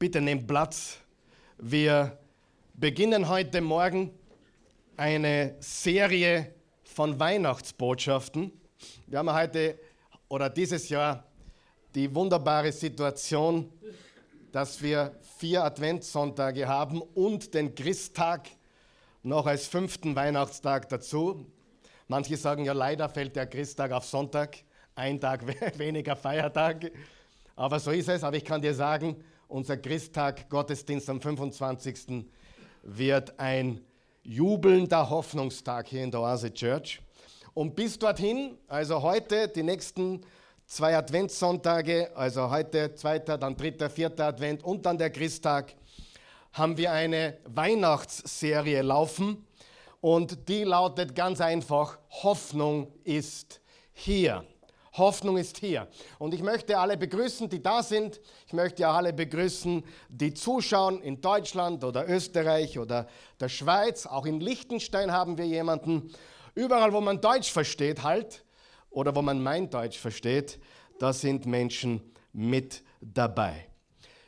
Bitte nehmt Platz. Wir beginnen heute Morgen eine Serie von Weihnachtsbotschaften. Wir haben heute oder dieses Jahr die wunderbare Situation, dass wir vier Adventssonntage haben und den Christtag noch als fünften Weihnachtstag dazu. Manche sagen ja, leider fällt der Christtag auf Sonntag, ein Tag weniger Feiertag. Aber so ist es. Aber ich kann dir sagen, unser Christtag, Gottesdienst am 25. wird ein jubelnder Hoffnungstag hier in der Oase Church. Und bis dorthin, also heute, die nächsten zwei Adventssonntage, also heute zweiter, dann dritter, vierter Advent und dann der Christtag, haben wir eine Weihnachtsserie laufen. Und die lautet ganz einfach, Hoffnung ist hier. Hoffnung ist hier. Und ich möchte alle begrüßen, die da sind. Ich möchte alle begrüßen, die zuschauen in Deutschland oder Österreich oder der Schweiz. Auch in Liechtenstein haben wir jemanden. Überall, wo man Deutsch versteht, halt, oder wo man mein Deutsch versteht, da sind Menschen mit dabei.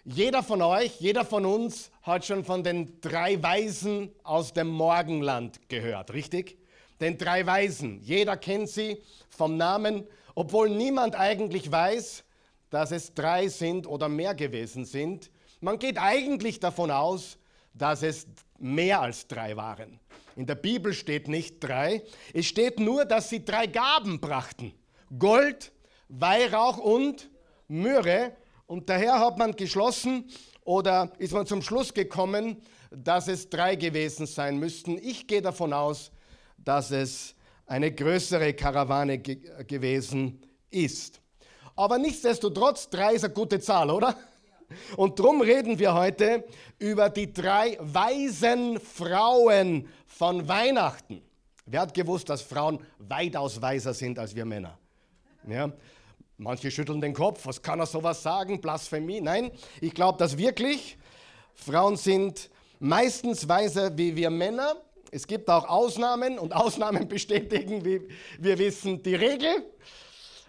Jeder von euch, jeder von uns hat schon von den drei Weisen aus dem Morgenland gehört, richtig? Den drei Weisen. Jeder kennt sie vom Namen obwohl niemand eigentlich weiß, dass es drei sind oder mehr gewesen sind. Man geht eigentlich davon aus, dass es mehr als drei waren. In der Bibel steht nicht drei, es steht nur, dass sie drei Gaben brachten. Gold, Weihrauch und Myrrhe. Und daher hat man geschlossen oder ist man zum Schluss gekommen, dass es drei gewesen sein müssten. Ich gehe davon aus, dass es eine größere Karawane ge gewesen ist. Aber nichtsdestotrotz, drei ist eine gute Zahl, oder? Und darum reden wir heute über die drei weisen Frauen von Weihnachten. Wer hat gewusst, dass Frauen weitaus weiser sind als wir Männer? Ja? Manche schütteln den Kopf, was kann er sowas sagen? Blasphemie? Nein, ich glaube das wirklich. Frauen sind meistens weiser wie wir Männer es gibt auch Ausnahmen und Ausnahmen bestätigen, wie wir wissen, die Regel.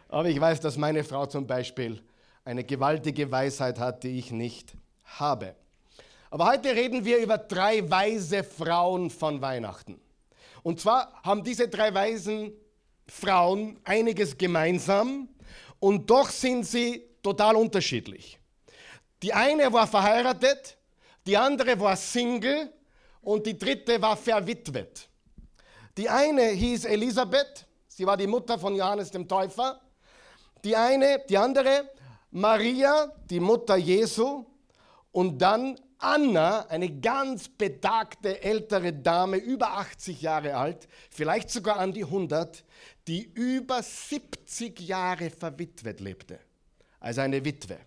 Aber ich weiß, dass meine Frau zum Beispiel eine gewaltige Weisheit hat, die ich nicht habe. Aber heute reden wir über drei weise Frauen von Weihnachten. Und zwar haben diese drei weisen Frauen einiges gemeinsam und doch sind sie total unterschiedlich. Die eine war verheiratet, die andere war Single und die dritte war verwitwet. Die eine hieß Elisabeth, sie war die Mutter von Johannes dem Täufer. Die eine, die andere Maria, die Mutter Jesu und dann Anna, eine ganz betagte ältere Dame, über 80 Jahre alt, vielleicht sogar an die 100, die über 70 Jahre verwitwet lebte. Also eine Witwe.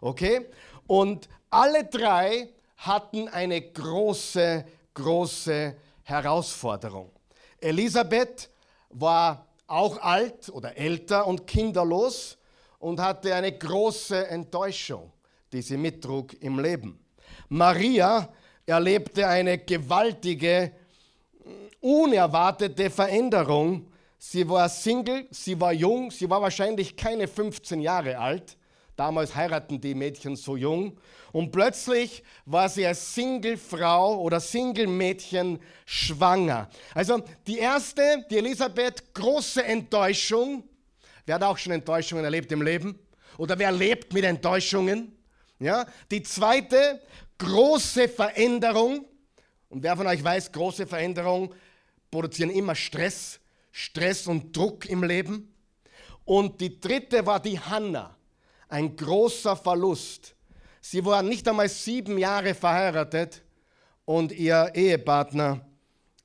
Okay? Und alle drei hatten eine große, große Herausforderung. Elisabeth war auch alt oder älter und kinderlos und hatte eine große Enttäuschung, die sie mittrug im Leben. Maria erlebte eine gewaltige, unerwartete Veränderung. Sie war Single, sie war jung, sie war wahrscheinlich keine 15 Jahre alt. Damals heiraten die Mädchen so jung. Und plötzlich war sie als Single-Frau oder Single-Mädchen schwanger. Also die erste, die Elisabeth, große Enttäuschung. Wer hat auch schon Enttäuschungen erlebt im Leben? Oder wer lebt mit Enttäuschungen? Ja? Die zweite, große Veränderung. Und wer von euch weiß, große Veränderungen produzieren immer Stress, Stress und Druck im Leben. Und die dritte war die Hannah ein großer Verlust. Sie war nicht einmal sieben Jahre verheiratet und ihr Ehepartner,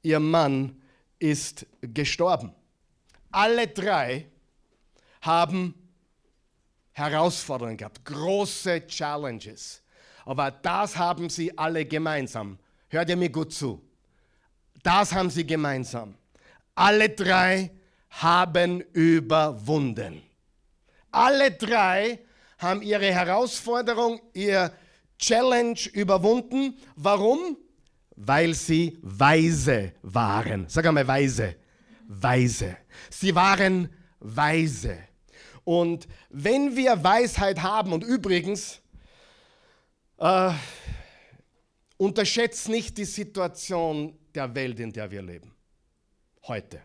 ihr Mann, ist gestorben. Alle drei haben Herausforderungen gehabt, große Challenges. Aber das haben sie alle gemeinsam. Hört ihr mir gut zu? Das haben sie gemeinsam. Alle drei haben überwunden. Alle drei haben ihre Herausforderung, ihr Challenge überwunden. Warum? Weil sie weise waren. Sag einmal weise. Weise. Sie waren weise. Und wenn wir Weisheit haben, und übrigens, äh, unterschätzt nicht die Situation der Welt, in der wir leben. Heute.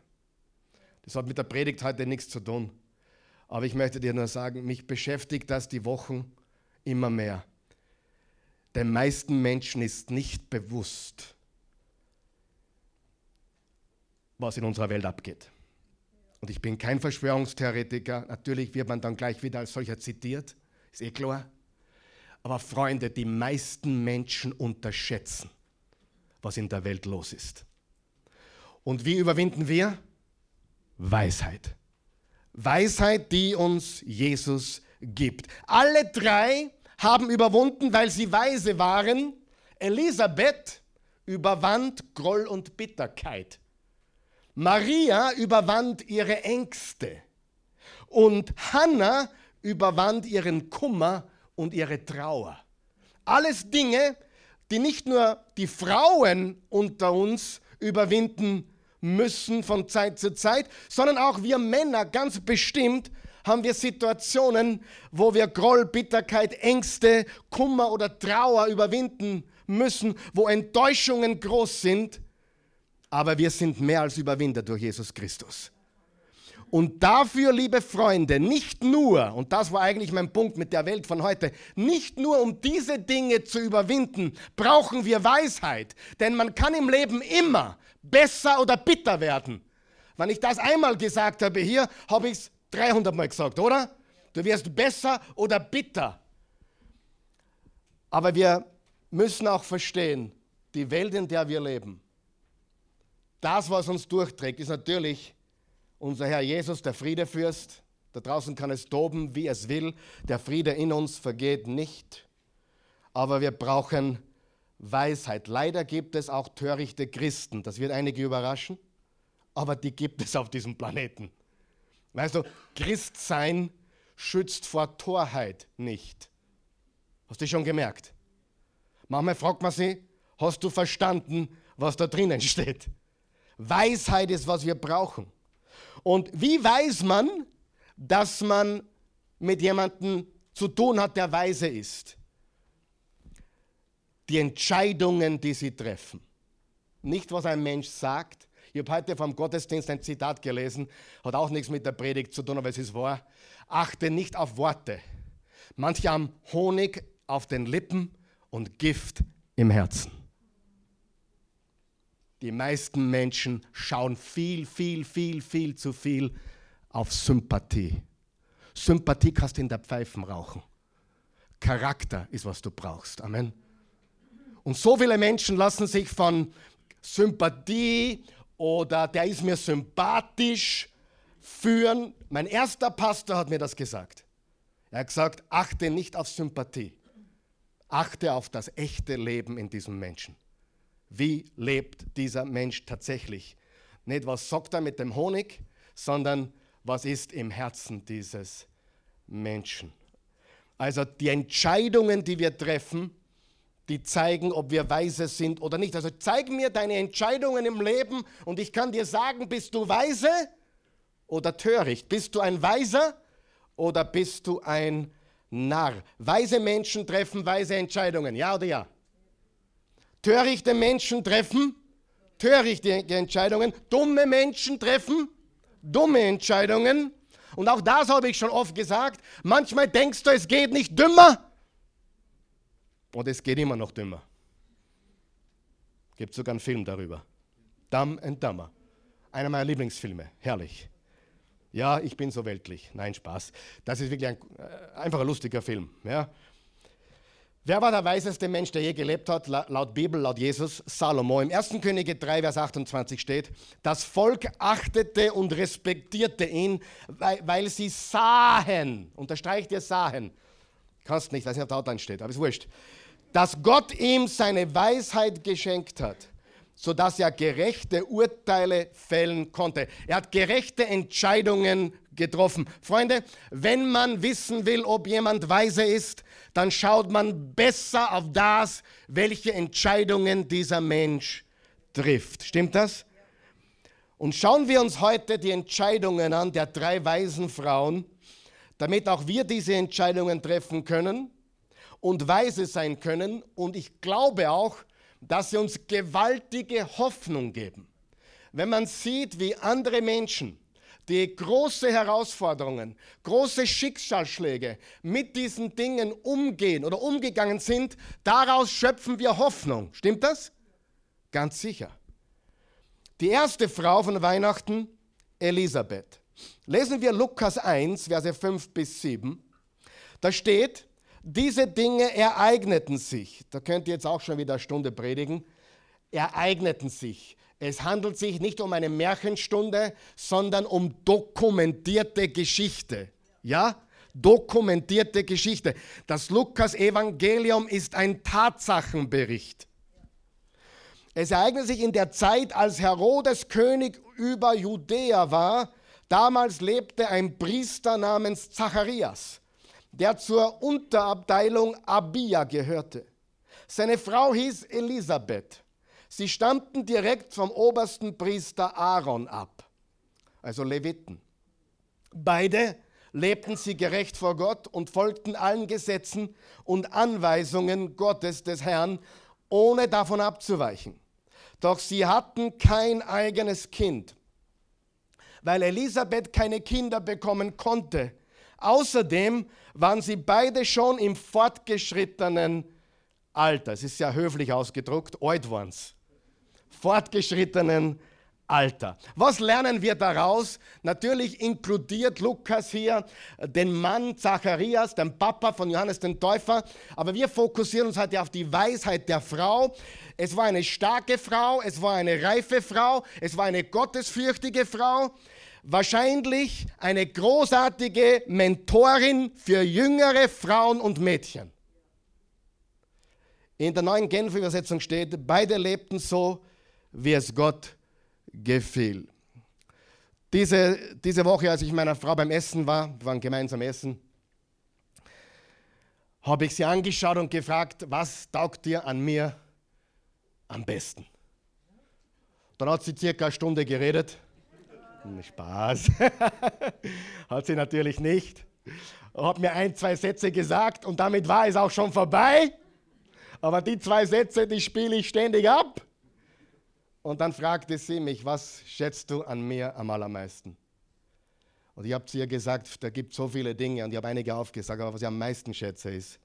Das hat mit der Predigt heute nichts zu tun. Aber ich möchte dir nur sagen, mich beschäftigt das die Wochen immer mehr. Den meisten Menschen ist nicht bewusst, was in unserer Welt abgeht. Und ich bin kein Verschwörungstheoretiker. Natürlich wird man dann gleich wieder als solcher zitiert. Ist eh klar. Aber Freunde, die meisten Menschen unterschätzen, was in der Welt los ist. Und wie überwinden wir? Weisheit. Weisheit, die uns Jesus gibt. Alle drei haben überwunden, weil sie weise waren. Elisabeth überwand Groll und Bitterkeit. Maria überwand ihre Ängste. Und Hannah überwand ihren Kummer und ihre Trauer. Alles Dinge, die nicht nur die Frauen unter uns überwinden müssen von Zeit zu Zeit, sondern auch wir Männer ganz bestimmt haben wir Situationen, wo wir Groll, Bitterkeit, Ängste, Kummer oder Trauer überwinden müssen, wo Enttäuschungen groß sind, aber wir sind mehr als Überwinder durch Jesus Christus. Und dafür, liebe Freunde, nicht nur, und das war eigentlich mein Punkt mit der Welt von heute, nicht nur um diese Dinge zu überwinden, brauchen wir Weisheit. Denn man kann im Leben immer besser oder bitter werden. Wenn ich das einmal gesagt habe hier, habe ich es 300 Mal gesagt, oder? Du wirst besser oder bitter. Aber wir müssen auch verstehen, die Welt, in der wir leben, das, was uns durchträgt, ist natürlich unser Herr Jesus, der Friedefürst. Da draußen kann es toben, wie es will. Der Friede in uns vergeht nicht. Aber wir brauchen Weisheit. Leider gibt es auch törichte Christen. Das wird einige überraschen. Aber die gibt es auf diesem Planeten. Weißt du, Christsein schützt vor Torheit nicht. Hast du schon gemerkt? Manchmal fragt man sich, hast du verstanden, was da drinnen steht? Weisheit ist, was wir brauchen. Und wie weiß man, dass man mit jemandem zu tun hat, der weise ist? Die Entscheidungen, die sie treffen. Nicht, was ein Mensch sagt. Ich habe heute vom Gottesdienst ein Zitat gelesen, hat auch nichts mit der Predigt zu tun, aber es ist wahr. Achte nicht auf Worte. Manche haben Honig auf den Lippen und Gift im Herzen. Die meisten Menschen schauen viel, viel, viel, viel zu viel auf Sympathie. Sympathie kannst du in der Pfeifen rauchen. Charakter ist, was du brauchst. Amen. Und so viele Menschen lassen sich von Sympathie oder der ist mir sympathisch führen. Mein erster Pastor hat mir das gesagt. Er hat gesagt, achte nicht auf Sympathie. Achte auf das echte Leben in diesem Menschen wie lebt dieser Mensch tatsächlich. Nicht, was sagt er mit dem Honig, sondern was ist im Herzen dieses Menschen. Also die Entscheidungen, die wir treffen, die zeigen, ob wir weise sind oder nicht. Also zeig mir deine Entscheidungen im Leben und ich kann dir sagen, bist du weise oder töricht? Bist du ein Weiser oder bist du ein Narr? Weise Menschen treffen weise Entscheidungen, ja oder ja? Törichte Menschen treffen törichte Entscheidungen. Dumme Menschen treffen dumme Entscheidungen. Und auch das habe ich schon oft gesagt. Manchmal denkst du, es geht nicht dümmer. Und es geht immer noch dümmer. Gibt sogar einen Film darüber. Dumb and Dumber. Einer meiner Lieblingsfilme. Herrlich. Ja, ich bin so weltlich. Nein, Spaß. Das ist wirklich ein, äh, einfach ein lustiger Film. Ja. Wer war der weiseste Mensch, der je gelebt hat, laut Bibel, laut Jesus? Salomo. Im 1. Könige 3, Vers 28 steht, das Volk achtete und respektierte ihn, weil, sie sahen, unterstreicht ihr sahen, kannst nicht, weiß nicht, ob da Auto steht, aber ist wurscht, dass Gott ihm seine Weisheit geschenkt hat, sodass er gerechte Urteile fällen konnte. Er hat gerechte Entscheidungen getroffen. Freunde, wenn man wissen will, ob jemand weise ist, dann schaut man besser auf das, welche Entscheidungen dieser Mensch trifft. Stimmt das? Und schauen wir uns heute die Entscheidungen an der drei weisen Frauen, damit auch wir diese Entscheidungen treffen können und weise sein können. Und ich glaube auch, dass sie uns gewaltige Hoffnung geben. Wenn man sieht, wie andere Menschen, die große Herausforderungen, große Schicksalsschläge mit diesen Dingen umgehen oder umgegangen sind, daraus schöpfen wir Hoffnung. Stimmt das? Ganz sicher. Die erste Frau von Weihnachten, Elisabeth. Lesen wir Lukas 1, Verse 5 bis 7. Da steht, diese Dinge ereigneten sich. Da könnt ihr jetzt auch schon wieder eine Stunde predigen. Ereigneten sich. Es handelt sich nicht um eine Märchenstunde, sondern um dokumentierte Geschichte. Ja? Dokumentierte Geschichte. Das Lukas-Evangelium ist ein Tatsachenbericht. Es ereignet sich in der Zeit, als Herodes König über Judäa war. Damals lebte ein Priester namens Zacharias, der zur Unterabteilung Abia gehörte. Seine Frau hieß Elisabeth. Sie stammten direkt vom obersten Priester Aaron ab, also Leviten. Beide lebten sie gerecht vor Gott und folgten allen Gesetzen und Anweisungen Gottes des Herrn, ohne davon abzuweichen. Doch sie hatten kein eigenes Kind, weil Elisabeth keine Kinder bekommen konnte. Außerdem waren sie beide schon im fortgeschrittenen Alter. Es ist ja höflich ausgedruckt, alt waren sie fortgeschrittenen Alter. Was lernen wir daraus? Natürlich inkludiert Lukas hier den Mann Zacharias, den Papa von Johannes den Täufer, aber wir fokussieren uns heute auf die Weisheit der Frau. Es war eine starke Frau, es war eine reife Frau, es war eine gottesfürchtige Frau, wahrscheinlich eine großartige Mentorin für jüngere Frauen und Mädchen. In der neuen Genfer Übersetzung steht, beide lebten so, wie es Gott gefiel. Diese, diese Woche, als ich meiner Frau beim Essen war, wir waren gemeinsam essen, habe ich sie angeschaut und gefragt, was taugt dir an mir am besten? Dann hat sie circa eine Stunde geredet. Spaß. hat sie natürlich nicht. Hat mir ein, zwei Sätze gesagt und damit war es auch schon vorbei. Aber die zwei Sätze, die spiele ich ständig ab. Und dann fragte sie mich, was schätzt du an mir am allermeisten? Und ich habe zu ihr gesagt, da gibt es so viele Dinge und ich habe einige aufgesagt, aber was ich am meisten schätze ist,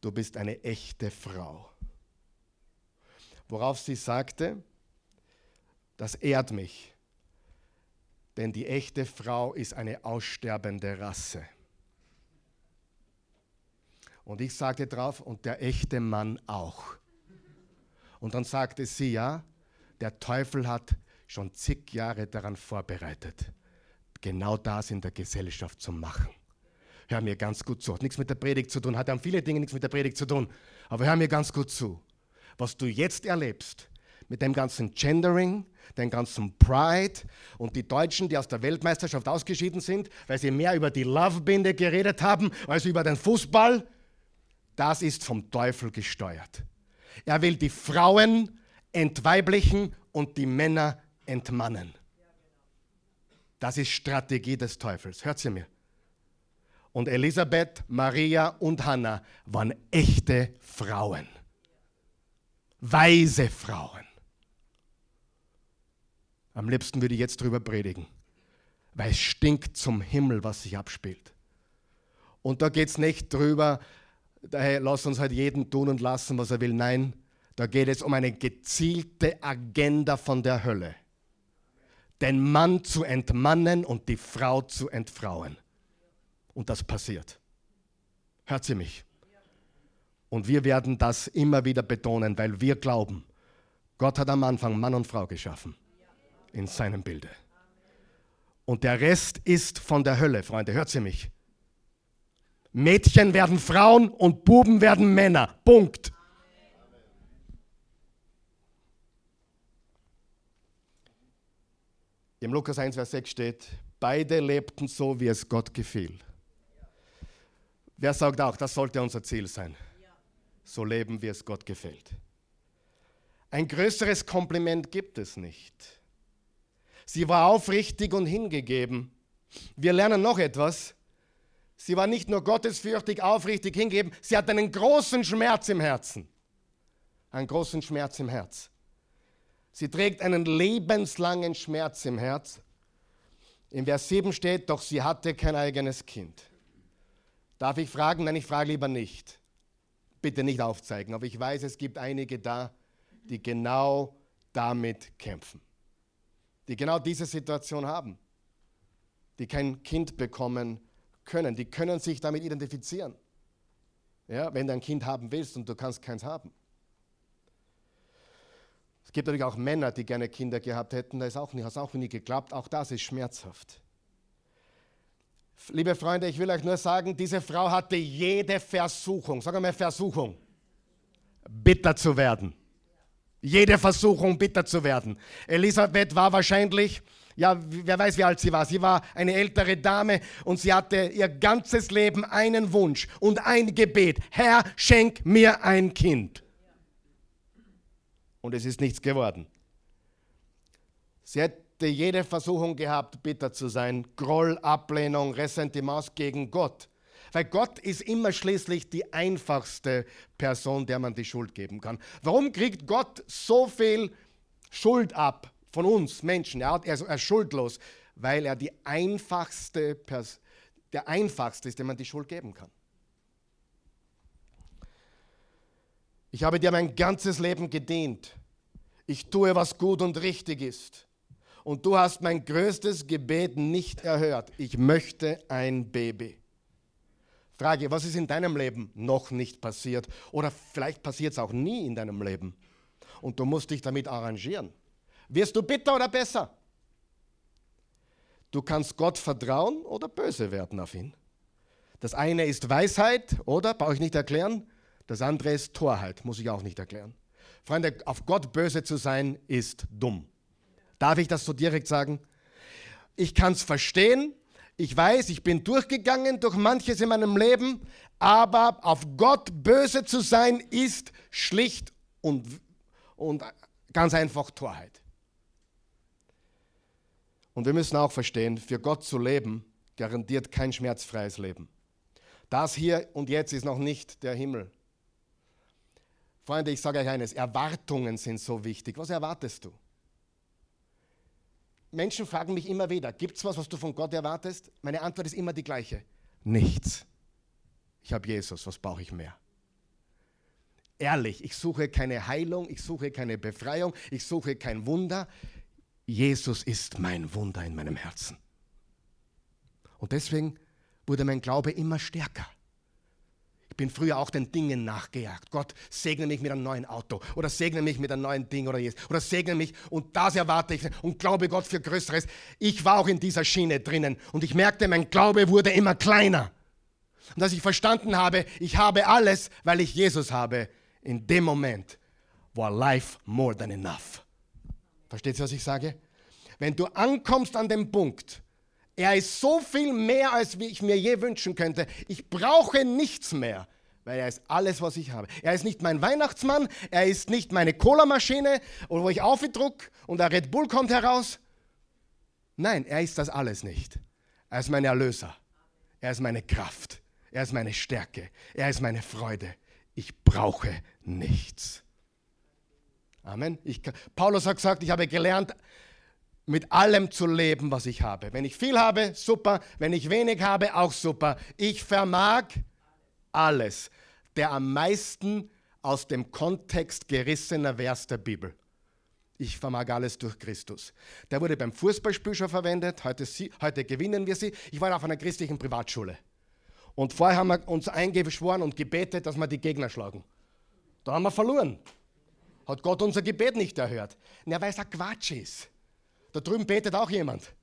du bist eine echte Frau. Worauf sie sagte, das ehrt mich, denn die echte Frau ist eine aussterbende Rasse. Und ich sagte drauf, und der echte Mann auch. Und dann sagte sie, ja, der Teufel hat schon zig Jahre daran vorbereitet, genau das in der Gesellschaft zu machen. Hör mir ganz gut zu. Hat nichts mit der Predigt zu tun, hat an viele Dinge nichts mit der Predigt zu tun. Aber hör mir ganz gut zu. Was du jetzt erlebst, mit dem ganzen Gendering, dem ganzen Pride und die Deutschen, die aus der Weltmeisterschaft ausgeschieden sind, weil sie mehr über die Love-Binde geredet haben als über den Fußball, das ist vom Teufel gesteuert. Er will die Frauen entweiblichen und die Männer entmannen. Das ist Strategie des Teufels. Hört sie mir. Und Elisabeth, Maria und Hannah waren echte Frauen. Weise Frauen. Am liebsten würde ich jetzt drüber predigen, weil es stinkt zum Himmel, was sich abspielt. Und da geht es nicht drüber, daher lass uns halt jeden tun und lassen, was er will. Nein, da geht es um eine gezielte Agenda von der Hölle. Den Mann zu entmannen und die Frau zu entfrauen. Und das passiert. Hört sie mich? Und wir werden das immer wieder betonen, weil wir glauben, Gott hat am Anfang Mann und Frau geschaffen. In seinem Bilde. Und der Rest ist von der Hölle, Freunde. Hört sie mich? Mädchen werden Frauen und Buben werden Männer. Punkt. Im Lukas 1, Vers 6 steht, beide lebten so, wie es Gott gefiel. Wer sagt auch, das sollte unser Ziel sein? So leben, wie es Gott gefällt. Ein größeres Kompliment gibt es nicht. Sie war aufrichtig und hingegeben. Wir lernen noch etwas. Sie war nicht nur gottesfürchtig, aufrichtig hingeben, sie hat einen großen Schmerz im Herzen. Einen großen Schmerz im Herz. Sie trägt einen lebenslangen Schmerz im Herz. In Vers 7 steht, doch sie hatte kein eigenes Kind. Darf ich fragen? Nein, ich frage lieber nicht. Bitte nicht aufzeigen, aber ich weiß, es gibt einige da, die genau damit kämpfen. Die genau diese Situation haben. Die kein Kind bekommen können. Die können sich damit identifizieren. Ja, wenn du ein Kind haben willst und du kannst keins haben. Es gibt natürlich auch Männer, die gerne Kinder gehabt hätten, da ist auch nie, hat auch nie geklappt. Auch das ist schmerzhaft. Liebe Freunde, ich will euch nur sagen, diese Frau hatte jede Versuchung, sagen wir mal Versuchung, bitter zu werden. Jede Versuchung, bitter zu werden. Elisabeth war wahrscheinlich, ja, wer weiß, wie alt sie war. Sie war eine ältere Dame und sie hatte ihr ganzes Leben einen Wunsch und ein Gebet. Herr, schenk mir ein Kind. Und es ist nichts geworden. Sie hätte jede Versuchung gehabt, bitter zu sein. Groll, Ablehnung, Ressentiment gegen Gott. Weil Gott ist immer schließlich die einfachste Person, der man die Schuld geben kann. Warum kriegt Gott so viel Schuld ab von uns Menschen? Er, ist, schuldlos, weil er die einfachste Person, der einfachste ist, dem man die Schuld geben kann. Ich habe dir mein ganzes Leben gedient. Ich tue, was gut und richtig ist. Und du hast mein größtes Gebet nicht erhört. Ich möchte ein Baby. Frage, was ist in deinem Leben noch nicht passiert? Oder vielleicht passiert es auch nie in deinem Leben. Und du musst dich damit arrangieren. Wirst du bitter oder besser? Du kannst Gott vertrauen oder böse werden auf ihn. Das eine ist Weisheit, oder? Brauche ich nicht erklären. Das andere ist Torheit, muss ich auch nicht erklären. Freunde, auf Gott böse zu sein, ist dumm. Darf ich das so direkt sagen? Ich kann es verstehen, ich weiß, ich bin durchgegangen durch manches in meinem Leben, aber auf Gott böse zu sein ist schlicht und, und ganz einfach Torheit. Und wir müssen auch verstehen, für Gott zu leben garantiert kein schmerzfreies Leben. Das hier und jetzt ist noch nicht der Himmel. Freunde, ich sage euch eines, Erwartungen sind so wichtig. Was erwartest du? Menschen fragen mich immer wieder, gibt es was, was du von Gott erwartest? Meine Antwort ist immer die gleiche. Nichts. Ich habe Jesus, was brauche ich mehr? Ehrlich, ich suche keine Heilung, ich suche keine Befreiung, ich suche kein Wunder. Jesus ist mein Wunder in meinem Herzen. Und deswegen wurde mein Glaube immer stärker. Ich bin früher auch den Dingen nachgejagt. Gott segne mich mit einem neuen Auto oder segne mich mit einem neuen Ding oder jetzt oder segne mich und das erwarte ich und glaube Gott für Größeres. Ich war auch in dieser Schiene drinnen und ich merkte, mein Glaube wurde immer kleiner. Und dass ich verstanden habe, ich habe alles, weil ich Jesus habe, in dem Moment war life more than enough. Versteht ihr, was ich sage? Wenn du ankommst an den Punkt, er ist so viel mehr, als ich mir je wünschen könnte. Ich brauche nichts mehr, weil er ist alles, was ich habe. Er ist nicht mein Weihnachtsmann, er ist nicht meine Cola-Maschine, wo ich aufdruck und der Red Bull kommt heraus. Nein, er ist das alles nicht. Er ist mein Erlöser. Er ist meine Kraft. Er ist meine Stärke. Er ist meine Freude. Ich brauche nichts. Amen. Ich, Paulus hat gesagt, ich habe gelernt, mit allem zu leben, was ich habe. Wenn ich viel habe, super. Wenn ich wenig habe, auch super. Ich vermag alles. Der am meisten aus dem Kontext gerissene Vers der Bibel. Ich vermag alles durch Christus. Der wurde beim Fußballspiel schon verwendet. Heute, heute gewinnen wir sie. Ich war auf einer christlichen Privatschule. Und vorher haben wir uns eingeschworen und gebetet, dass wir die Gegner schlagen. Da haben wir verloren. Hat Gott unser Gebet nicht erhört. Ja, weil es ein Quatsch ist. Da drüben betet auch jemand.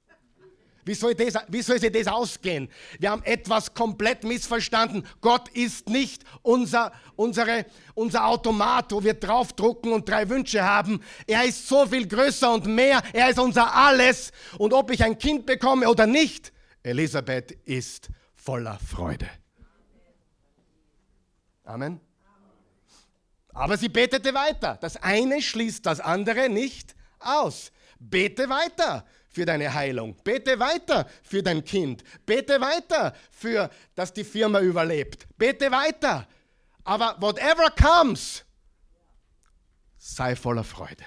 Wie soll, das, wie soll sich das ausgehen? Wir haben etwas komplett missverstanden. Gott ist nicht unser, unsere, unser Automat, wo wir draufdrucken und drei Wünsche haben. Er ist so viel größer und mehr. Er ist unser Alles. Und ob ich ein Kind bekomme oder nicht, Elisabeth ist voller Freude. Amen. Aber sie betete weiter. Das eine schließt das andere nicht aus. Bete weiter für deine Heilung. Bete weiter für dein Kind. Bete weiter für, dass die Firma überlebt. Bete weiter. Aber whatever comes, sei voller Freude.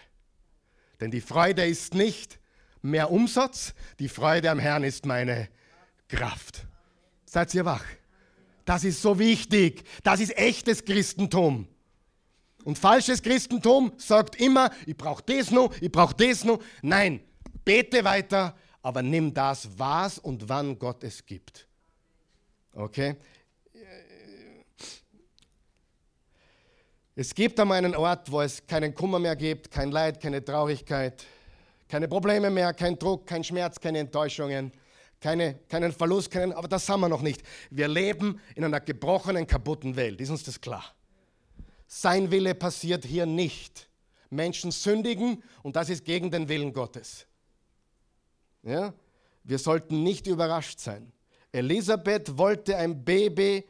Denn die Freude ist nicht mehr Umsatz, die Freude am Herrn ist meine Kraft. Seid ihr wach? Das ist so wichtig. Das ist echtes Christentum. Und falsches Christentum sagt immer, ich brauche das noch, ich brauche das noch. Nein, bete weiter, aber nimm das, was und wann Gott es gibt. Okay? Es gibt einmal einen Ort, wo es keinen Kummer mehr gibt, kein Leid, keine Traurigkeit, keine Probleme mehr, kein Druck, kein Schmerz, keine Enttäuschungen, keine, keinen Verlust, keinen, aber das haben wir noch nicht. Wir leben in einer gebrochenen, kaputten Welt, ist uns das klar? Sein Wille passiert hier nicht. Menschen sündigen und das ist gegen den Willen Gottes. Ja? Wir sollten nicht überrascht sein. Elisabeth wollte ein Baby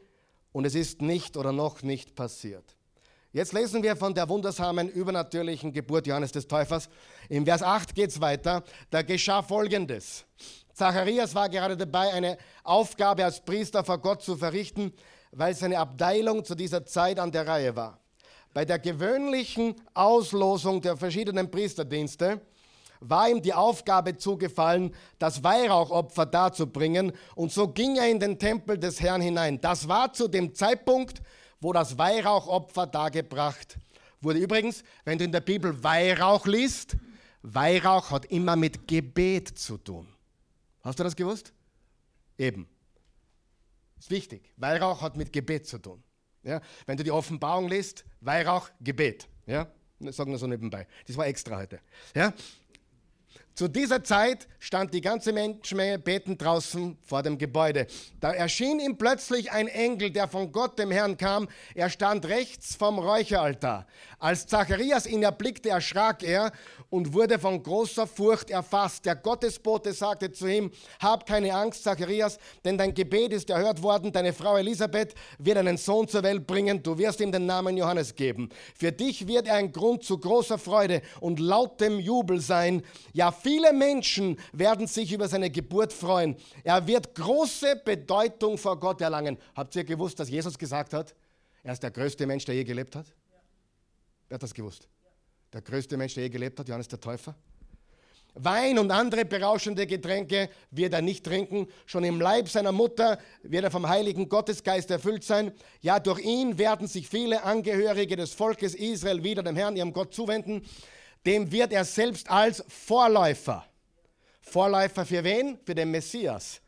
und es ist nicht oder noch nicht passiert. Jetzt lesen wir von der wundersamen übernatürlichen Geburt Johannes des Täufers. Im Vers 8 geht es weiter. Da geschah Folgendes. Zacharias war gerade dabei, eine Aufgabe als Priester vor Gott zu verrichten, weil seine Abteilung zu dieser Zeit an der Reihe war. Bei der gewöhnlichen Auslosung der verschiedenen Priesterdienste war ihm die Aufgabe zugefallen, das Weihrauchopfer darzubringen, und so ging er in den Tempel des Herrn hinein. Das war zu dem Zeitpunkt, wo das Weihrauchopfer dargebracht wurde. Übrigens, wenn du in der Bibel Weihrauch liest, Weihrauch hat immer mit Gebet zu tun. Hast du das gewusst? Eben. Ist wichtig. Weihrauch hat mit Gebet zu tun. Ja? Wenn du die Offenbarung liest, Weihrauch, Gebet. Ja? Sagen wir so nebenbei. Das war extra heute. Ja? Zu dieser Zeit stand die ganze Menschenmenge betend draußen vor dem Gebäude. Da erschien ihm plötzlich ein Engel, der von Gott, dem Herrn, kam. Er stand rechts vom Räucheraltar. Als Zacharias ihn erblickte, erschrak er und wurde von großer Furcht erfasst. Der Gottesbote sagte zu ihm, hab keine Angst, Zacharias, denn dein Gebet ist erhört worden. Deine Frau Elisabeth wird einen Sohn zur Welt bringen. Du wirst ihm den Namen Johannes geben. Für dich wird er ein Grund zu großer Freude und lautem Jubel sein. Ja, viele Menschen werden sich über seine Geburt freuen. Er wird große Bedeutung vor Gott erlangen. Habt ihr gewusst, dass Jesus gesagt hat, er ist der größte Mensch, der je gelebt hat? Wer hat das gewusst? der größte Mensch, der je gelebt hat, Johannes der Täufer. Wein und andere berauschende Getränke wird er nicht trinken. Schon im Leib seiner Mutter wird er vom Heiligen Gottesgeist erfüllt sein. Ja, durch ihn werden sich viele Angehörige des Volkes Israel wieder dem Herrn, ihrem Gott, zuwenden. Dem wird er selbst als Vorläufer. Vorläufer für wen? Für den Messias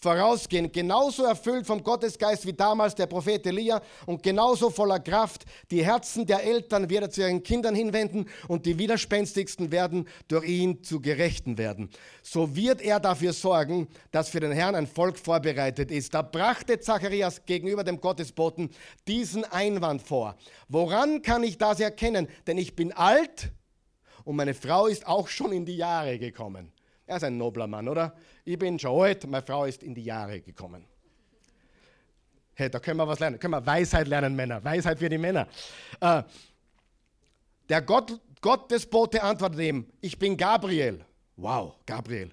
vorausgehen, genauso erfüllt vom Gottesgeist wie damals der Prophet Elia und genauso voller Kraft. Die Herzen der Eltern wird er zu ihren Kindern hinwenden und die widerspenstigsten werden durch ihn zu Gerechten werden. So wird er dafür sorgen, dass für den Herrn ein Volk vorbereitet ist. Da brachte Zacharias gegenüber dem Gottesboten diesen Einwand vor. Woran kann ich das erkennen? Denn ich bin alt und meine Frau ist auch schon in die Jahre gekommen. Er ist ein nobler Mann, oder? Ich bin schon alt, meine Frau ist in die Jahre gekommen. Hey, da können wir was lernen. Können wir Weisheit lernen, Männer. Weisheit für die Männer. Äh, der Gott, Gottesbote antwortet ihm: Ich bin Gabriel. Wow, Gabriel.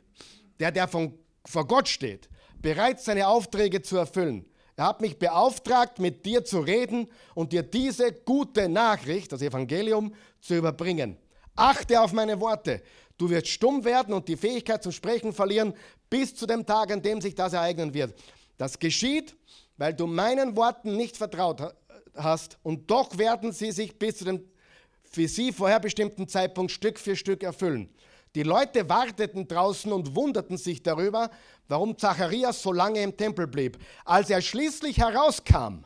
Der, der von, vor Gott steht, bereit seine Aufträge zu erfüllen. Er hat mich beauftragt, mit dir zu reden und dir diese gute Nachricht, das Evangelium, zu überbringen. Achte auf meine Worte. Du wirst stumm werden und die Fähigkeit zum Sprechen verlieren bis zu dem Tag, an dem sich das ereignen wird. Das geschieht, weil du meinen Worten nicht vertraut hast und doch werden sie sich bis zu dem für sie vorherbestimmten Zeitpunkt Stück für Stück erfüllen. Die Leute warteten draußen und wunderten sich darüber, warum Zacharias so lange im Tempel blieb. Als er schließlich herauskam,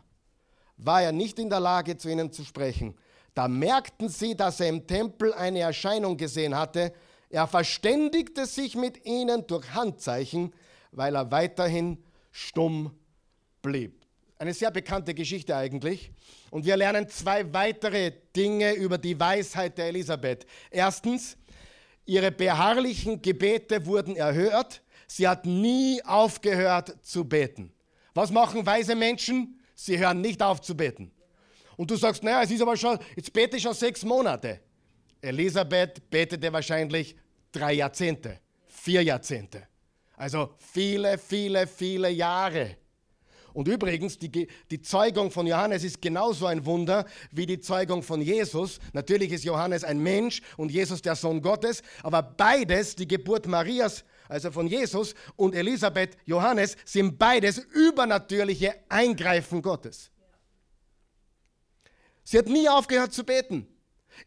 war er nicht in der Lage, zu ihnen zu sprechen. Da merkten sie, dass er im Tempel eine Erscheinung gesehen hatte, er verständigte sich mit ihnen durch Handzeichen, weil er weiterhin stumm blieb. Eine sehr bekannte Geschichte eigentlich. Und wir lernen zwei weitere Dinge über die Weisheit der Elisabeth. Erstens, ihre beharrlichen Gebete wurden erhört. Sie hat nie aufgehört zu beten. Was machen weise Menschen? Sie hören nicht auf zu beten. Und du sagst, naja, es ist aber schon, jetzt bete ich schon sechs Monate. Elisabeth betete wahrscheinlich drei Jahrzehnte, Vier Jahrzehnte. Also viele, viele, viele Jahre. Und übrigens, die, die Zeugung von Johannes ist genauso ein Wunder wie die Zeugung von Jesus. Natürlich ist Johannes ein Mensch und Jesus der Sohn Gottes, aber beides, die Geburt Marias, also von Jesus, und Elisabeth, Johannes, sind beides übernatürliche Eingreifen Gottes. Sie hat nie aufgehört zu beten.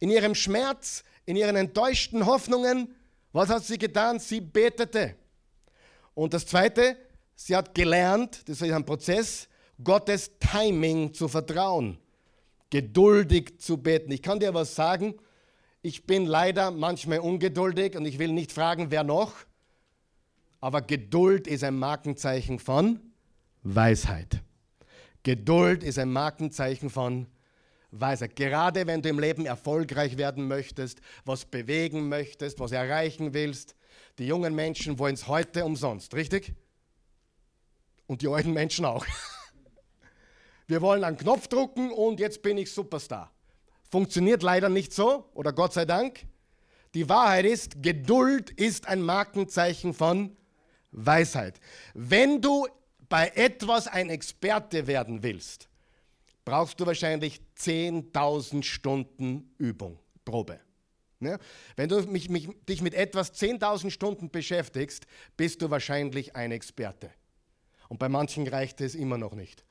In ihrem Schmerz, in ihren enttäuschten Hoffnungen, was hat sie getan? Sie betete. Und das Zweite, Sie hat gelernt, das ist ein Prozess, Gottes Timing zu vertrauen, geduldig zu beten. Ich kann dir was sagen, ich bin leider manchmal ungeduldig und ich will nicht fragen, wer noch, aber Geduld ist ein Markenzeichen von Weisheit. Geduld ist ein Markenzeichen von Weisheit. Gerade wenn du im Leben erfolgreich werden möchtest, was bewegen möchtest, was erreichen willst, die jungen Menschen wollen es heute umsonst, richtig? Und die alten Menschen auch. Wir wollen einen Knopf drucken und jetzt bin ich Superstar. Funktioniert leider nicht so, oder Gott sei Dank. Die Wahrheit ist, Geduld ist ein Markenzeichen von Weisheit. Wenn du bei etwas ein Experte werden willst, brauchst du wahrscheinlich 10.000 Stunden Übung, Probe. Ja? Wenn du mich, mich, dich mit etwas 10.000 Stunden beschäftigst, bist du wahrscheinlich ein Experte. Und bei manchen reicht es immer noch nicht.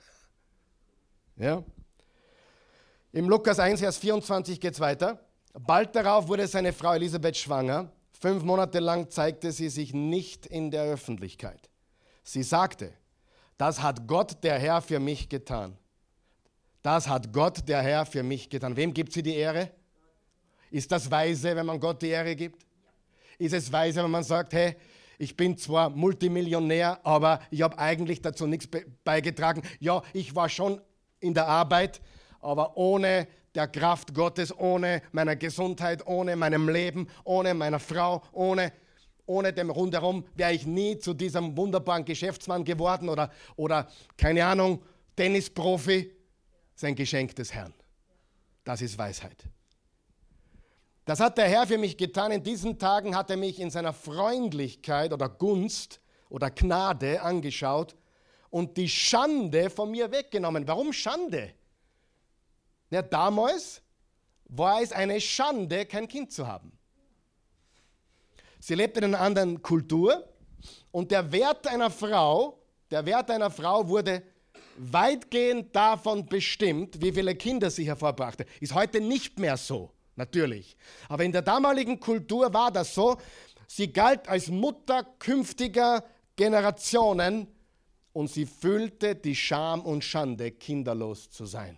Ja? Im Lukas 1, Vers 24 geht es weiter. Bald darauf wurde seine Frau Elisabeth schwanger. Fünf Monate lang zeigte sie sich nicht in der Öffentlichkeit. Sie sagte, das hat Gott der Herr für mich getan. Das hat Gott der Herr für mich getan. Wem gibt sie die Ehre? Ist das weise, wenn man Gott die Ehre gibt? Ist es weise, wenn man sagt, hey, ich bin zwar Multimillionär, aber ich habe eigentlich dazu nichts beigetragen. Ja, ich war schon in der Arbeit, aber ohne der Kraft Gottes, ohne meiner Gesundheit, ohne meinem Leben, ohne meiner Frau, ohne, ohne dem Rundherum wäre ich nie zu diesem wunderbaren Geschäftsmann geworden oder, oder keine Ahnung, Tennisprofi. Sein Geschenk des Herrn. Das ist Weisheit. Das hat der Herr für mich getan. In diesen Tagen hat er mich in seiner Freundlichkeit oder Gunst oder Gnade angeschaut und die Schande von mir weggenommen. Warum Schande? Ja, damals war es eine Schande, kein Kind zu haben. Sie lebte in einer anderen Kultur und der Wert einer Frau, der Wert einer Frau wurde weitgehend davon bestimmt, wie viele Kinder sie hervorbrachte. Ist heute nicht mehr so natürlich. Aber in der damaligen Kultur war das so, sie galt als Mutter künftiger Generationen und sie fühlte die Scham und Schande, kinderlos zu sein.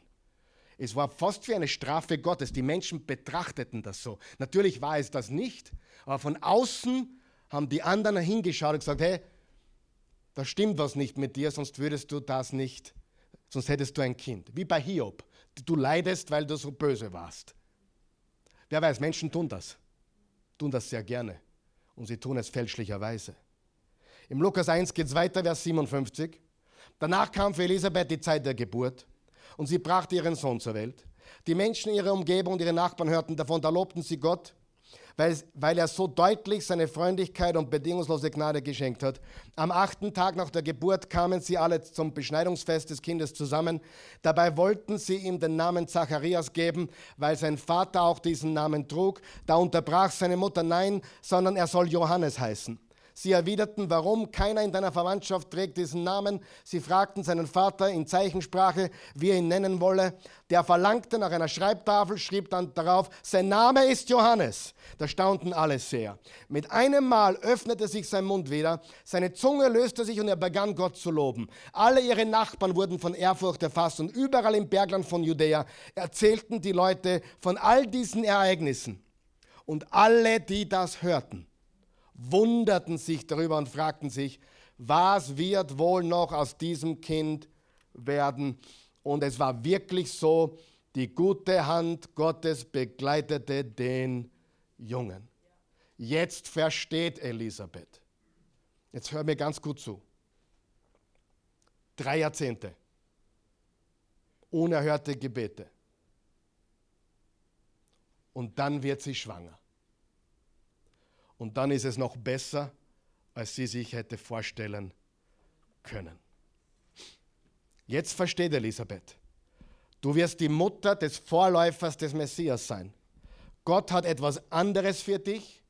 Es war fast wie eine Strafe Gottes. Die Menschen betrachteten das so. Natürlich war es das nicht, aber von außen haben die anderen hingeschaut und gesagt, hey, da stimmt was nicht mit dir, sonst würdest du das nicht, sonst hättest du ein Kind. Wie bei Hiob. Du leidest, weil du so böse warst. Wer weiß, Menschen tun das. Tun das sehr gerne. Und sie tun es fälschlicherweise. Im Lukas 1 geht es weiter, Vers 57. Danach kam für Elisabeth die Zeit der Geburt und sie brachte ihren Sohn zur Welt. Die Menschen in ihrer Umgebung und ihre Nachbarn hörten davon, da lobten sie Gott weil, weil er so deutlich seine Freundlichkeit und bedingungslose Gnade geschenkt hat. Am achten Tag nach der Geburt kamen sie alle zum Beschneidungsfest des Kindes zusammen. Dabei wollten sie ihm den Namen Zacharias geben, weil sein Vater auch diesen Namen trug. Da unterbrach seine Mutter, nein, sondern er soll Johannes heißen. Sie erwiderten, warum keiner in deiner Verwandtschaft trägt diesen Namen. Sie fragten seinen Vater in Zeichensprache, wie er ihn nennen wolle. Der verlangte nach einer Schreibtafel, schrieb dann darauf, sein Name ist Johannes. Da staunten alle sehr. Mit einem Mal öffnete sich sein Mund wieder, seine Zunge löste sich und er begann Gott zu loben. Alle ihre Nachbarn wurden von Ehrfurcht erfasst und überall im Bergland von Judäa erzählten die Leute von all diesen Ereignissen. Und alle, die das hörten, wunderten sich darüber und fragten sich, was wird wohl noch aus diesem Kind werden? Und es war wirklich so, die gute Hand Gottes begleitete den Jungen. Jetzt versteht Elisabeth. Jetzt hör mir ganz gut zu. Drei Jahrzehnte. Unerhörte Gebete. Und dann wird sie schwanger. Und dann ist es noch besser, als sie sich hätte vorstellen können. Jetzt versteht Elisabeth. Du wirst die Mutter des Vorläufers des Messias sein. Gott hat etwas anderes für dich.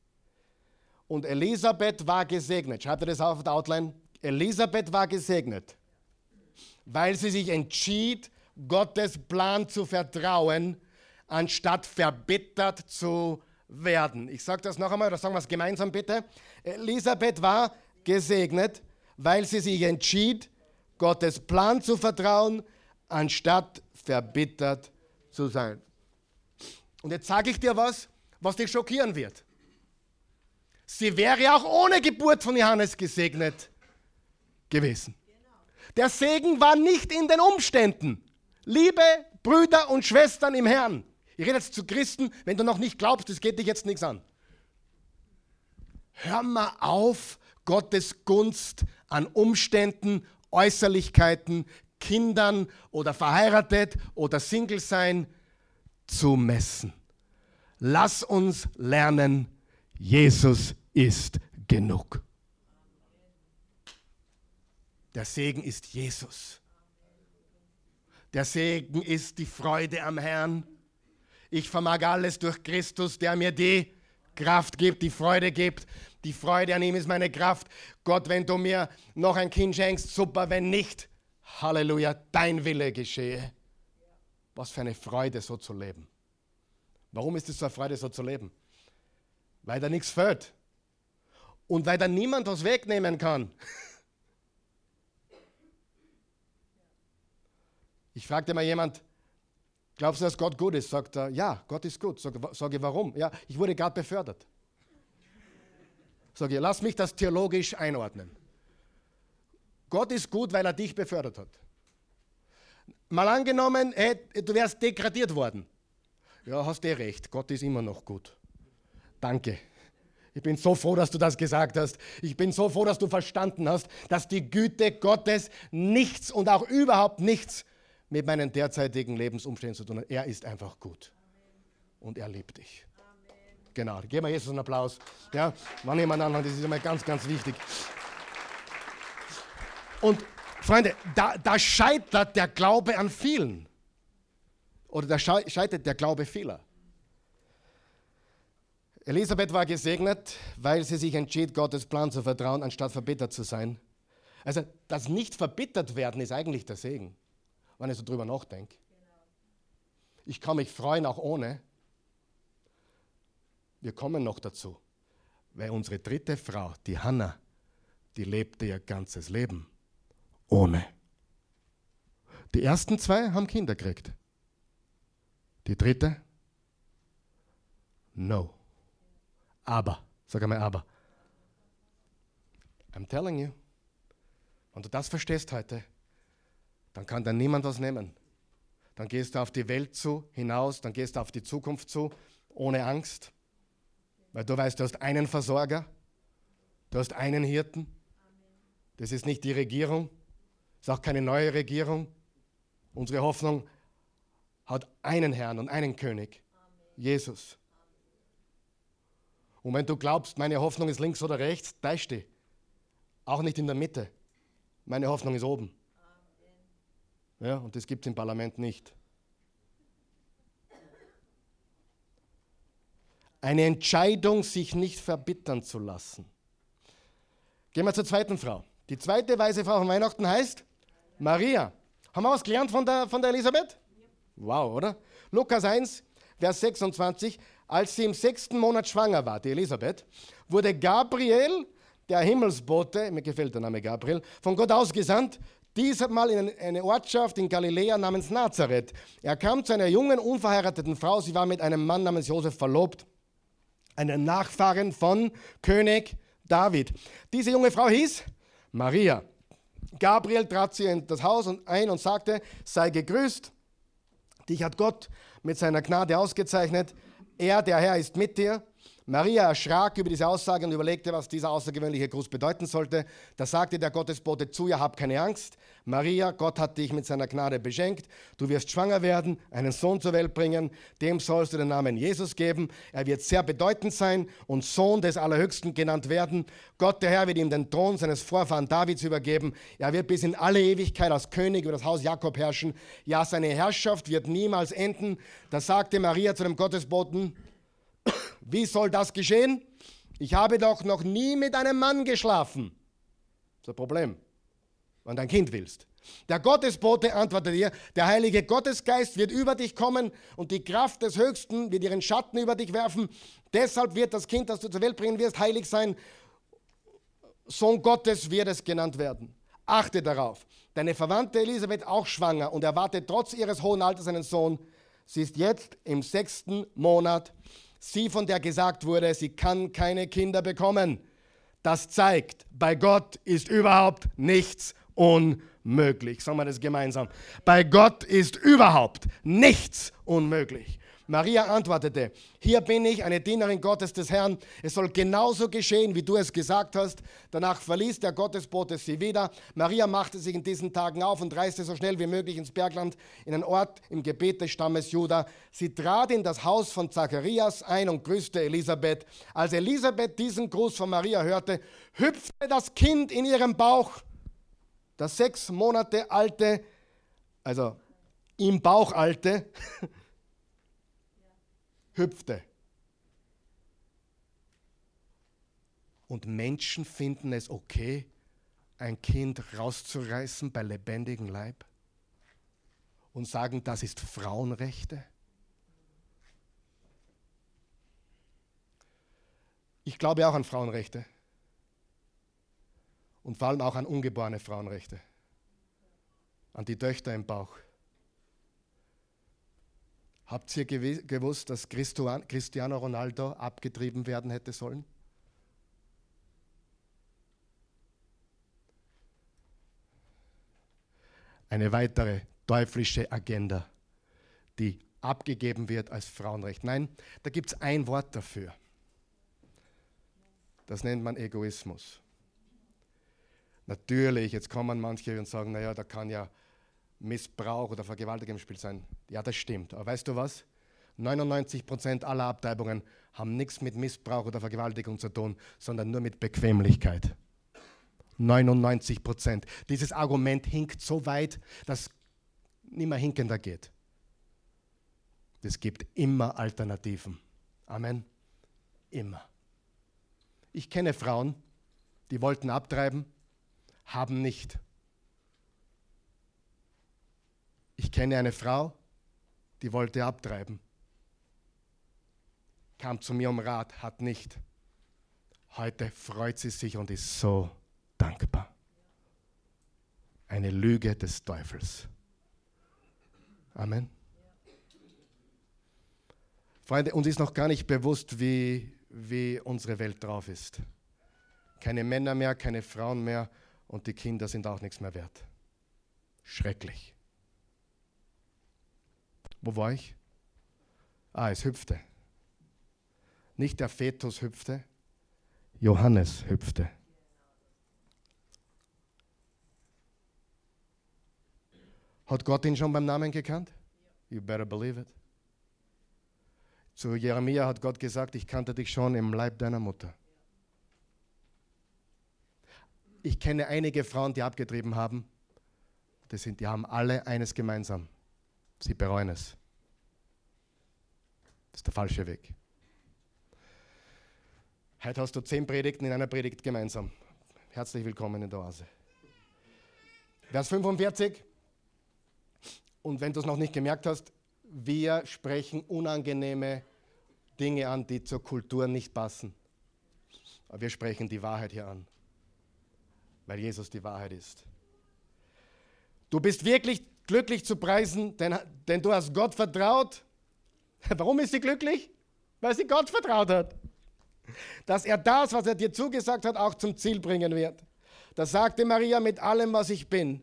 Und Elisabeth war gesegnet. Schreibt ihr das auf der Outline? Elisabeth war gesegnet, weil sie sich entschied, Gottes Plan zu vertrauen, anstatt verbittert zu werden. Ich sage das noch einmal, oder sagen wir es gemeinsam bitte. Elisabeth war gesegnet, weil sie sich entschied, Gottes Plan zu vertrauen, anstatt verbittert zu sein. Und jetzt sage ich dir was, was dich schockieren wird. Sie wäre auch ohne Geburt von Johannes gesegnet gewesen. Der Segen war nicht in den Umständen. Liebe Brüder und Schwestern im Herrn, ich rede jetzt zu Christen, wenn du noch nicht glaubst, das geht dich jetzt nichts an. Hör mal auf, Gottes Gunst an Umständen, Äußerlichkeiten, Kindern oder verheiratet oder Single sein zu messen. Lass uns lernen, Jesus ist genug. Der Segen ist Jesus. Der Segen ist die Freude am Herrn. Ich vermag alles durch Christus, der mir die Kraft gibt, die Freude gibt. Die Freude an ihm ist meine Kraft. Gott, wenn du mir noch ein Kind schenkst, super, wenn nicht, Halleluja, dein Wille geschehe. Was für eine Freude, so zu leben. Warum ist es so eine Freude, so zu leben? Weil da nichts fehlt. Und weil da niemand was wegnehmen kann. Ich fragte mal jemand, glaubst du, dass Gott gut ist? Sagt er, ja, Gott ist gut. Sage, sage warum? Ja, ich wurde gerade befördert. Sage, lass mich das theologisch einordnen. Gott ist gut, weil er dich befördert hat. Mal angenommen, hey, du wärst degradiert worden. Ja, hast eh recht, Gott ist immer noch gut. Danke. Ich bin so froh, dass du das gesagt hast. Ich bin so froh, dass du verstanden hast, dass die Güte Gottes nichts und auch überhaupt nichts mit meinen derzeitigen Lebensumständen zu tun hat. Er ist einfach gut. Und er liebt dich. Genau, geben wir Jesus einen Applaus. Ja, wann jemand anderen, das ist immer ganz, ganz wichtig. Und Freunde, da, da scheitert der Glaube an vielen. Oder da scheitert der Glaube vieler. Elisabeth war gesegnet, weil sie sich entschied, Gottes Plan zu vertrauen, anstatt verbittert zu sein. Also das nicht verbittert werden ist eigentlich der Segen wenn ich so drüber nachdenke. Ich kann mich freuen, auch ohne. Wir kommen noch dazu, weil unsere dritte Frau, die Hannah, die lebte ihr ganzes Leben ohne. Die ersten zwei haben Kinder gekriegt. Die dritte? No. Aber, sag einmal aber. I'm telling you. Wenn du das verstehst heute, dann kann da niemand was nehmen. Dann gehst du auf die Welt zu, hinaus, dann gehst du auf die Zukunft zu, ohne Angst, weil du weißt, du hast einen Versorger, du hast einen Hirten. Das ist nicht die Regierung, ist auch keine neue Regierung. Unsere Hoffnung hat einen Herrn und einen König, Jesus. Und wenn du glaubst, meine Hoffnung ist links oder rechts, täusch dich. Auch nicht in der Mitte. Meine Hoffnung ist oben. Ja, und das gibt es im Parlament nicht. Eine Entscheidung, sich nicht verbittern zu lassen. Gehen wir zur zweiten Frau. Die zweite weise Frau von Weihnachten heißt Maria. Haben wir was gelernt von der, von der Elisabeth? Wow, oder? Lukas 1, Vers 26. Als sie im sechsten Monat schwanger war, die Elisabeth, wurde Gabriel, der Himmelsbote, mir gefällt der Name Gabriel, von Gott ausgesandt, diesmal in eine Ortschaft in Galiläa namens Nazareth. Er kam zu einer jungen, unverheirateten Frau. Sie war mit einem Mann namens Josef verlobt, einer Nachfahrin von König David. Diese junge Frau hieß Maria. Gabriel trat sie in das Haus ein und sagte: Sei gegrüßt, dich hat Gott mit seiner Gnade ausgezeichnet. Er, der Herr, ist mit dir. Maria erschrak über diese Aussage und überlegte, was dieser außergewöhnliche Gruß bedeuten sollte. Da sagte der Gottesbote zu ihr, hab keine Angst. Maria, Gott hat dich mit seiner Gnade beschenkt. Du wirst schwanger werden, einen Sohn zur Welt bringen. Dem sollst du den Namen Jesus geben. Er wird sehr bedeutend sein und Sohn des Allerhöchsten genannt werden. Gott, der Herr, wird ihm den Thron seines Vorfahren Davids übergeben. Er wird bis in alle Ewigkeit als König über das Haus Jakob herrschen. Ja, seine Herrschaft wird niemals enden. Da sagte Maria zu dem Gottesboten, wie soll das geschehen? Ich habe doch noch nie mit einem Mann geschlafen. Das ist ein Problem, wenn du ein Kind willst. Der Gottesbote antwortet ihr, der heilige Gottesgeist wird über dich kommen und die Kraft des Höchsten wird ihren Schatten über dich werfen. Deshalb wird das Kind, das du zur Welt bringen wirst, heilig sein. Sohn Gottes wird es genannt werden. Achte darauf. Deine Verwandte Elisabeth auch schwanger und erwartet trotz ihres hohen Alters einen Sohn. Sie ist jetzt im sechsten Monat sie, von der gesagt wurde, sie kann keine Kinder bekommen. Das zeigt, bei Gott ist überhaupt nichts unmöglich. Sagen wir das gemeinsam. Bei Gott ist überhaupt nichts unmöglich. Maria antwortete, hier bin ich, eine Dienerin Gottes des Herrn. Es soll genauso geschehen, wie du es gesagt hast. Danach verließ der Gottesbote sie wieder. Maria machte sich in diesen Tagen auf und reiste so schnell wie möglich ins Bergland, in einen Ort im Gebet des Stammes Juda. Sie trat in das Haus von Zacharias ein und grüßte Elisabeth. Als Elisabeth diesen Gruß von Maria hörte, hüpfte das Kind in ihrem Bauch. Das sechs Monate alte, also im Bauch alte, hüpfte. Und Menschen finden es okay, ein Kind rauszureißen bei lebendigem Leib und sagen, das ist Frauenrechte. Ich glaube auch an Frauenrechte und vor allem auch an ungeborene Frauenrechte, an die Töchter im Bauch. Habt ihr gewusst, dass Cristiano Ronaldo abgetrieben werden hätte sollen? Eine weitere teuflische Agenda, die abgegeben wird als Frauenrecht. Nein, da gibt es ein Wort dafür. Das nennt man Egoismus. Natürlich, jetzt kommen manche und sagen, naja, da kann ja Missbrauch oder Vergewaltigung im Spiel sein. Ja, das stimmt. Aber weißt du was? 99% aller Abtreibungen haben nichts mit Missbrauch oder Vergewaltigung zu tun, sondern nur mit Bequemlichkeit. 99% Dieses Argument hinkt so weit, dass nicht mehr hinkender geht. Es gibt immer Alternativen. Amen. Immer. Ich kenne Frauen, die wollten abtreiben, haben nicht. Ich kenne eine Frau, die wollte abtreiben. Kam zu mir um Rat, hat nicht. Heute freut sie sich und ist so dankbar. Eine Lüge des Teufels. Amen. Freunde, uns ist noch gar nicht bewusst, wie, wie unsere Welt drauf ist. Keine Männer mehr, keine Frauen mehr und die Kinder sind auch nichts mehr wert. Schrecklich. Wo war ich? Ah, es hüpfte. Nicht der Fetus hüpfte, Johannes hüpfte. Hat Gott ihn schon beim Namen gekannt? You better believe it. Zu Jeremia hat Gott gesagt, ich kannte dich schon im Leib deiner Mutter. Ich kenne einige Frauen, die abgetrieben haben. Das sind, die haben alle eines gemeinsam. Sie bereuen es. Das ist der falsche Weg. Heute hast du zehn Predigten in einer Predigt gemeinsam. Herzlich willkommen in der Oase. Vers 45. Und wenn du es noch nicht gemerkt hast, wir sprechen unangenehme Dinge an, die zur Kultur nicht passen. Aber wir sprechen die Wahrheit hier an, weil Jesus die Wahrheit ist. Du bist wirklich glücklich zu preisen, denn, denn du hast Gott vertraut. Warum ist sie glücklich? Weil sie Gott vertraut hat. Dass er das, was er dir zugesagt hat, auch zum Ziel bringen wird. Da sagte Maria, mit allem, was ich bin,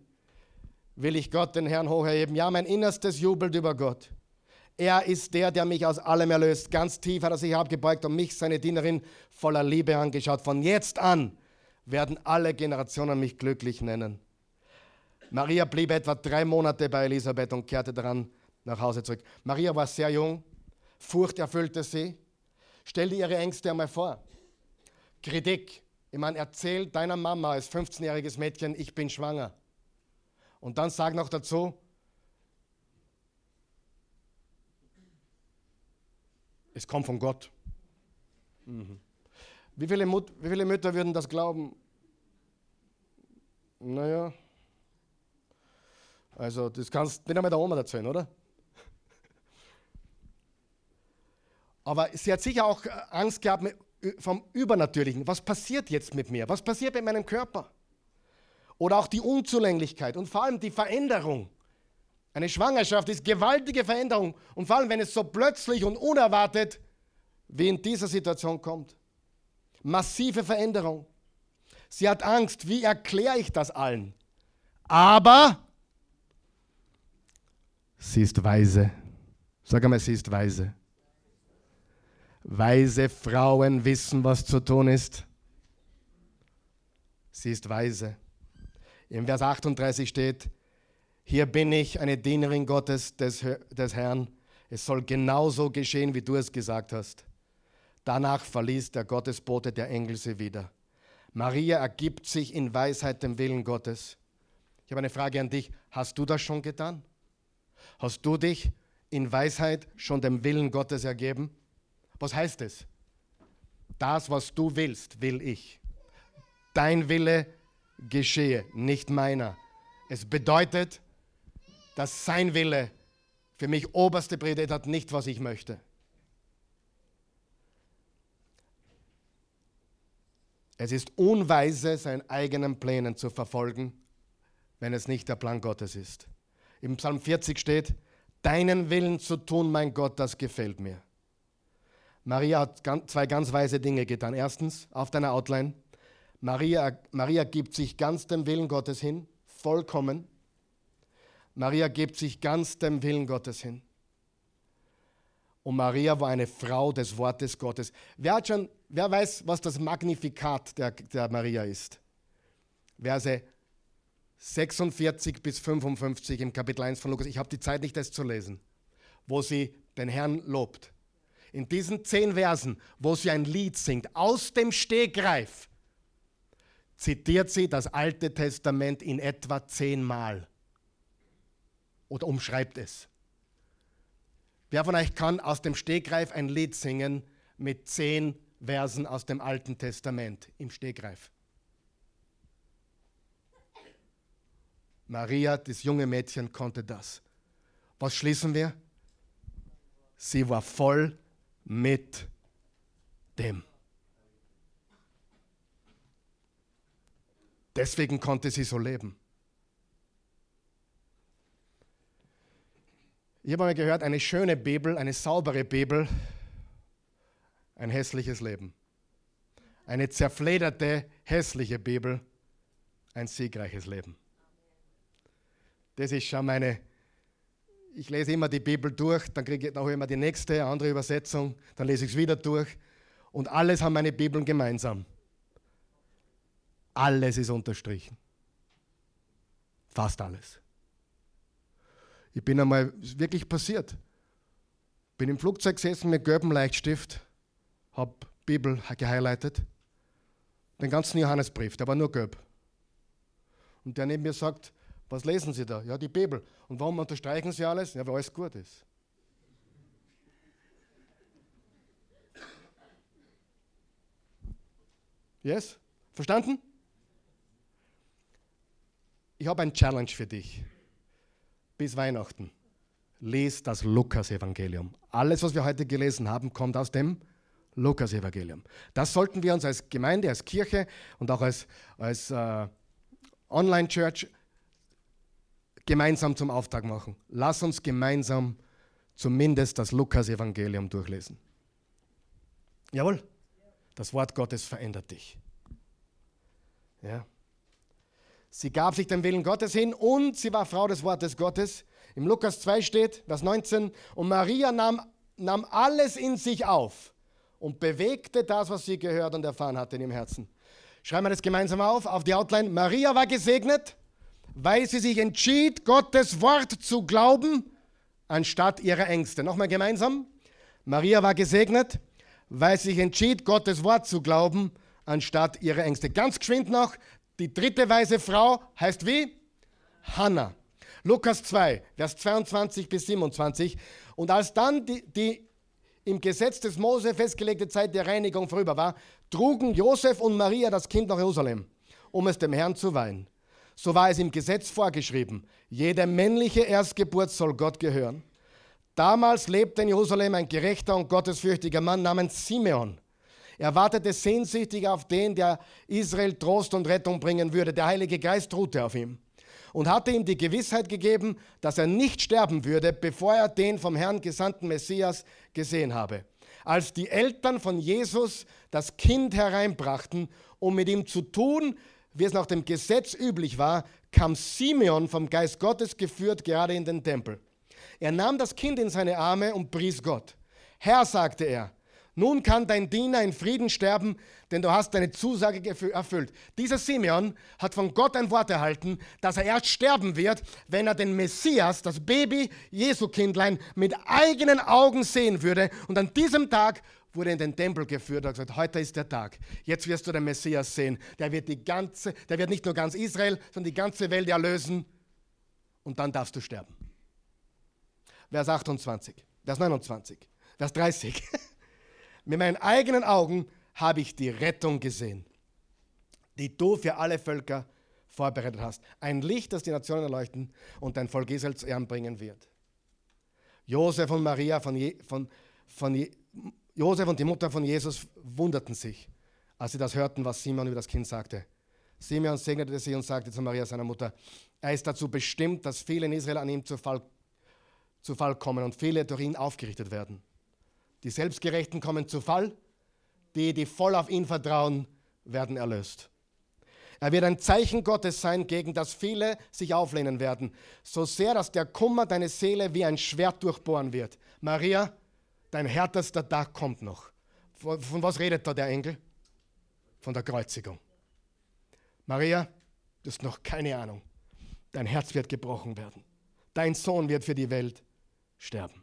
will ich Gott, den Herrn, hocherheben. Ja, mein Innerstes jubelt über Gott. Er ist der, der mich aus allem erlöst. Ganz tief hat er sich abgebeugt und mich, seine Dienerin, voller Liebe angeschaut. Von jetzt an werden alle Generationen mich glücklich nennen. Maria blieb etwa drei Monate bei Elisabeth und kehrte daran nach Hause zurück. Maria war sehr jung, Furcht erfüllte sie. Stell dir ihre Ängste einmal vor. Kritik. Ich meine, erzähl deiner Mama als 15-jähriges Mädchen, ich bin schwanger. Und dann sag noch dazu, es kommt von Gott. Mhm. Wie, viele Mut, wie viele Mütter würden das glauben? Naja, also das kannst du nicht einmal der Oma erzählen, oder? Aber sie hat sicher auch Angst gehabt vom Übernatürlichen. Was passiert jetzt mit mir? Was passiert mit meinem Körper? Oder auch die Unzulänglichkeit und vor allem die Veränderung. Eine Schwangerschaft ist gewaltige Veränderung und vor allem, wenn es so plötzlich und unerwartet wie in dieser Situation kommt. Massive Veränderung. Sie hat Angst, wie erkläre ich das allen? Aber sie ist weise. Sag einmal, sie ist weise. Weise Frauen wissen, was zu tun ist. Sie ist weise. Im Vers 38 steht, hier bin ich, eine Dienerin Gottes des, des Herrn. Es soll genauso geschehen, wie du es gesagt hast. Danach verließ der Gottesbote der Engel sie wieder. Maria ergibt sich in Weisheit dem Willen Gottes. Ich habe eine Frage an dich. Hast du das schon getan? Hast du dich in Weisheit schon dem Willen Gottes ergeben? Was heißt es? Das, was du willst, will ich. Dein Wille geschehe, nicht meiner. Es bedeutet, dass sein Wille für mich oberste Priorität hat, nicht was ich möchte. Es ist unweise, seinen eigenen Plänen zu verfolgen, wenn es nicht der Plan Gottes ist. Im Psalm 40 steht, deinen Willen zu tun, mein Gott, das gefällt mir. Maria hat zwei ganz weise Dinge getan. Erstens, auf deiner Outline, Maria, Maria gibt sich ganz dem Willen Gottes hin, vollkommen. Maria gibt sich ganz dem Willen Gottes hin. Und Maria war eine Frau des Wortes Gottes. Wer, hat schon, wer weiß, was das Magnifikat der, der Maria ist? Verse 46 bis 55 im Kapitel 1 von Lukas. Ich habe die Zeit nicht, das zu lesen, wo sie den Herrn lobt. In diesen zehn Versen, wo sie ein Lied singt, aus dem Stegreif, zitiert sie das Alte Testament in etwa zehnmal oder umschreibt es. Wer von euch kann aus dem Stegreif ein Lied singen mit zehn Versen aus dem Alten Testament im Stegreif? Maria, das junge Mädchen, konnte das. Was schließen wir? Sie war voll mit dem. Deswegen konnte sie so leben. Ich habe mal gehört, eine schöne Bibel, eine saubere Bibel, ein hässliches Leben. Eine zerflederte, hässliche Bibel, ein siegreiches Leben. Das ist schon meine, ich lese immer die Bibel durch, dann kriege ich auch immer die nächste, andere Übersetzung, dann lese ich es wieder durch. Und alles haben meine Bibeln gemeinsam. Alles ist unterstrichen. Fast alles. Ich bin einmal wirklich passiert. Bin im Flugzeug gesessen mit gelbem Leichtstift, habe Bibel gehighlightet, den ganzen Johannesbrief, der war nur gelb. Und der neben mir sagt, was lesen Sie da? Ja, die Bibel. Und warum unterstreichen Sie alles? Ja, weil alles gut ist. Yes? Verstanden? Ich habe ein Challenge für dich bis Weihnachten. Lies das Lukas-Evangelium. Alles, was wir heute gelesen haben, kommt aus dem Lukas-Evangelium. Das sollten wir uns als Gemeinde, als Kirche und auch als, als äh, Online-Church gemeinsam zum Auftrag machen. Lass uns gemeinsam zumindest das Lukas-Evangelium durchlesen. Jawohl, das Wort Gottes verändert dich. Ja. Sie gab sich dem Willen Gottes hin und sie war Frau des Wortes Gottes. Im Lukas 2 steht, Vers 19, und Maria nahm, nahm alles in sich auf und bewegte das, was sie gehört und erfahren hatte in ihrem Herzen. Schreiben wir das gemeinsam auf, auf die Outline. Maria war gesegnet, weil sie sich entschied, Gottes Wort zu glauben, anstatt ihrer Ängste. Nochmal gemeinsam. Maria war gesegnet, weil sie sich entschied, Gottes Wort zu glauben, anstatt ihrer Ängste. Ganz geschwind noch, die dritte weise Frau heißt wie? Hannah. Lukas 2, Vers 22 bis 27. Und als dann die, die im Gesetz des Mose festgelegte Zeit der Reinigung vorüber war, trugen Josef und Maria das Kind nach Jerusalem, um es dem Herrn zu weihen. So war es im Gesetz vorgeschrieben. Jede männliche Erstgeburt soll Gott gehören. Damals lebte in Jerusalem ein gerechter und gottesfürchtiger Mann namens Simeon. Er wartete sehnsüchtig auf den, der Israel Trost und Rettung bringen würde. Der Heilige Geist ruhte auf ihm und hatte ihm die Gewissheit gegeben, dass er nicht sterben würde, bevor er den vom Herrn gesandten Messias gesehen habe. Als die Eltern von Jesus das Kind hereinbrachten, um mit ihm zu tun, wie es nach dem Gesetz üblich war, kam Simeon vom Geist Gottes geführt gerade in den Tempel. Er nahm das Kind in seine Arme und pries Gott. Herr, sagte er, nun kann dein Diener in Frieden sterben, denn du hast deine Zusage erfüllt. Dieser Simeon hat von Gott ein Wort erhalten, dass er erst sterben wird, wenn er den Messias, das Baby Jesu Kindlein, mit eigenen Augen sehen würde. Und an diesem Tag wurde in den Tempel geführt und gesagt, heute ist der Tag. Jetzt wirst du den Messias sehen. Der wird, die ganze, der wird nicht nur ganz Israel, sondern die ganze Welt erlösen. Und dann darfst du sterben. Vers 28, Vers 29, Vers 30. Mit meinen eigenen Augen habe ich die Rettung gesehen, die du für alle Völker vorbereitet hast. Ein Licht, das die Nationen erleuchten und dein Volk Israel zu Ehren bringen wird. Josef und Maria von, Je, von, von Josef und die Mutter von Jesus wunderten sich, als sie das hörten, was Simon über das Kind sagte. Simeon segnete sie und sagte zu Maria, seiner Mutter, er ist dazu bestimmt, dass viele in Israel an ihm zu Fall, zu Fall kommen und viele durch ihn aufgerichtet werden. Die Selbstgerechten kommen zu Fall, die, die voll auf ihn vertrauen, werden erlöst. Er wird ein Zeichen Gottes sein, gegen das viele sich auflehnen werden, so sehr, dass der Kummer deine Seele wie ein Schwert durchbohren wird. Maria, dein härtester Tag kommt noch. Von, von was redet da der Engel? Von der Kreuzigung. Maria, du hast noch keine Ahnung. Dein Herz wird gebrochen werden. Dein Sohn wird für die Welt sterben.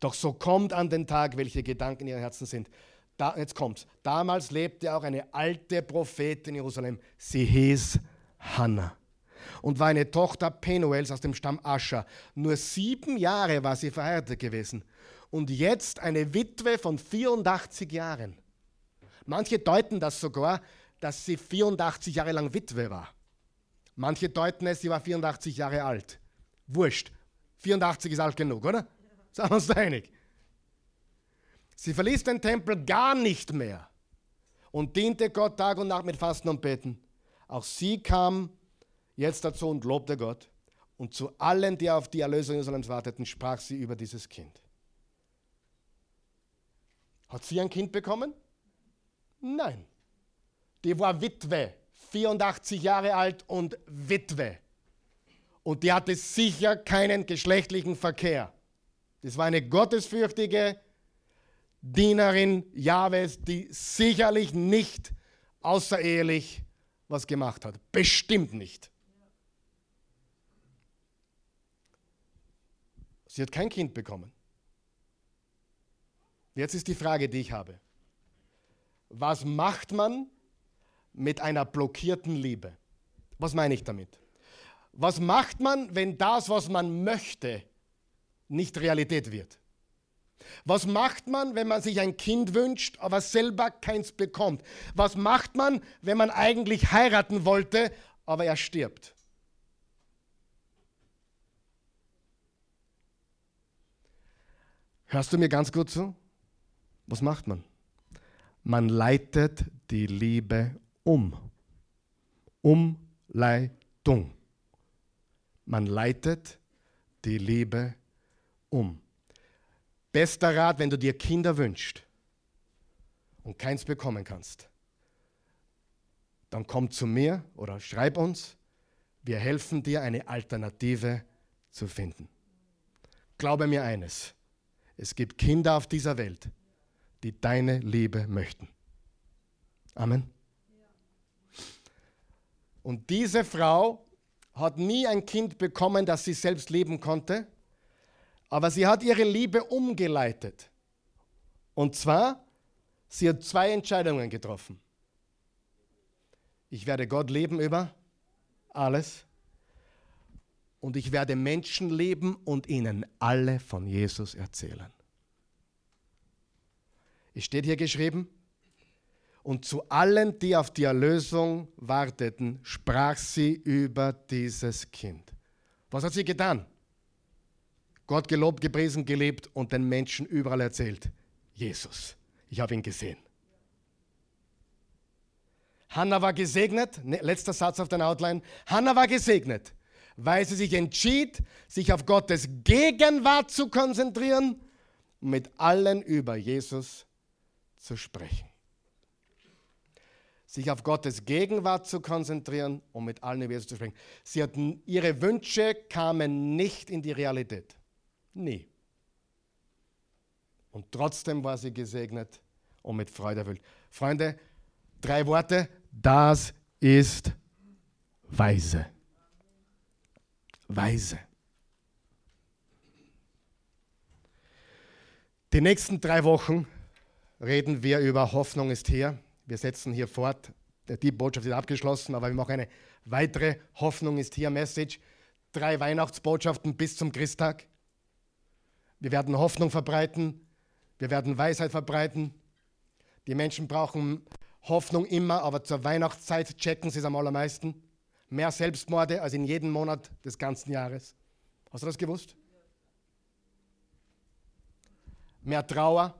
Doch so kommt an den Tag, welche Gedanken in ihren Herzen sind. Da, jetzt kommt's. Damals lebte auch eine alte Prophetin in Jerusalem. Sie hieß Hannah und war eine Tochter Penuels aus dem Stamm Ascher. Nur sieben Jahre war sie verheiratet gewesen und jetzt eine Witwe von 84 Jahren. Manche deuten das sogar, dass sie 84 Jahre lang Witwe war. Manche deuten es, sie war 84 Jahre alt. Wurscht. 84 ist alt genug, oder? Sagen wir uns einig. Sie verließ den Tempel gar nicht mehr und diente Gott Tag und Nacht mit Fasten und Beten. Auch sie kam jetzt dazu und lobte Gott. Und zu allen, die auf die Erlösung Jerusalems warteten, sprach sie über dieses Kind. Hat sie ein Kind bekommen? Nein. Die war Witwe, 84 Jahre alt und Witwe. Und die hatte sicher keinen geschlechtlichen Verkehr. Das war eine gottesfürchtige Dienerin Jahwes, die sicherlich nicht außerehelich was gemacht hat. Bestimmt nicht. Sie hat kein Kind bekommen. Jetzt ist die Frage, die ich habe. Was macht man mit einer blockierten Liebe? Was meine ich damit? Was macht man, wenn das, was man möchte, nicht Realität wird. Was macht man, wenn man sich ein Kind wünscht, aber selber keins bekommt? Was macht man, wenn man eigentlich heiraten wollte, aber er stirbt? Hörst du mir ganz gut zu? Was macht man? Man leitet die Liebe um. Umleitung. Man leitet die Liebe um. Bester Rat, wenn du dir Kinder wünschst und keins bekommen kannst, dann komm zu mir oder schreib uns. Wir helfen dir, eine Alternative zu finden. Glaube mir eines, es gibt Kinder auf dieser Welt, die deine Liebe möchten. Amen. Und diese Frau hat nie ein Kind bekommen, das sie selbst lieben konnte, aber sie hat ihre Liebe umgeleitet. Und zwar, sie hat zwei Entscheidungen getroffen. Ich werde Gott lieben über alles und ich werde Menschen lieben und ihnen alle von Jesus erzählen. Es steht hier geschrieben, und zu allen, die auf die Erlösung warteten, sprach sie über dieses Kind. Was hat sie getan? Gott gelobt, gepriesen, gelebt und den Menschen überall erzählt. Jesus, ich habe ihn gesehen. Hannah war gesegnet, ne, letzter Satz auf der Outline. Hannah war gesegnet, weil sie sich entschied, sich auf Gottes Gegenwart zu konzentrieren und mit allen über Jesus zu sprechen sich auf Gottes Gegenwart zu konzentrieren und mit allen über Jesus zu sprechen. Sie hatten, ihre Wünsche kamen nicht in die Realität. Nie. Und trotzdem war sie gesegnet und mit Freude erfüllt. Freunde, drei Worte. Das ist weise. Weise. Die nächsten drei Wochen reden wir über Hoffnung ist hier. Wir setzen hier fort. Die Botschaft ist abgeschlossen, aber wir machen eine weitere Hoffnung ist hier Message. Drei Weihnachtsbotschaften bis zum Christtag. Wir werden Hoffnung verbreiten. Wir werden Weisheit verbreiten. Die Menschen brauchen Hoffnung immer, aber zur Weihnachtszeit checken sie es am allermeisten. Mehr Selbstmorde als in jedem Monat des ganzen Jahres. Hast du das gewusst? Mehr Trauer.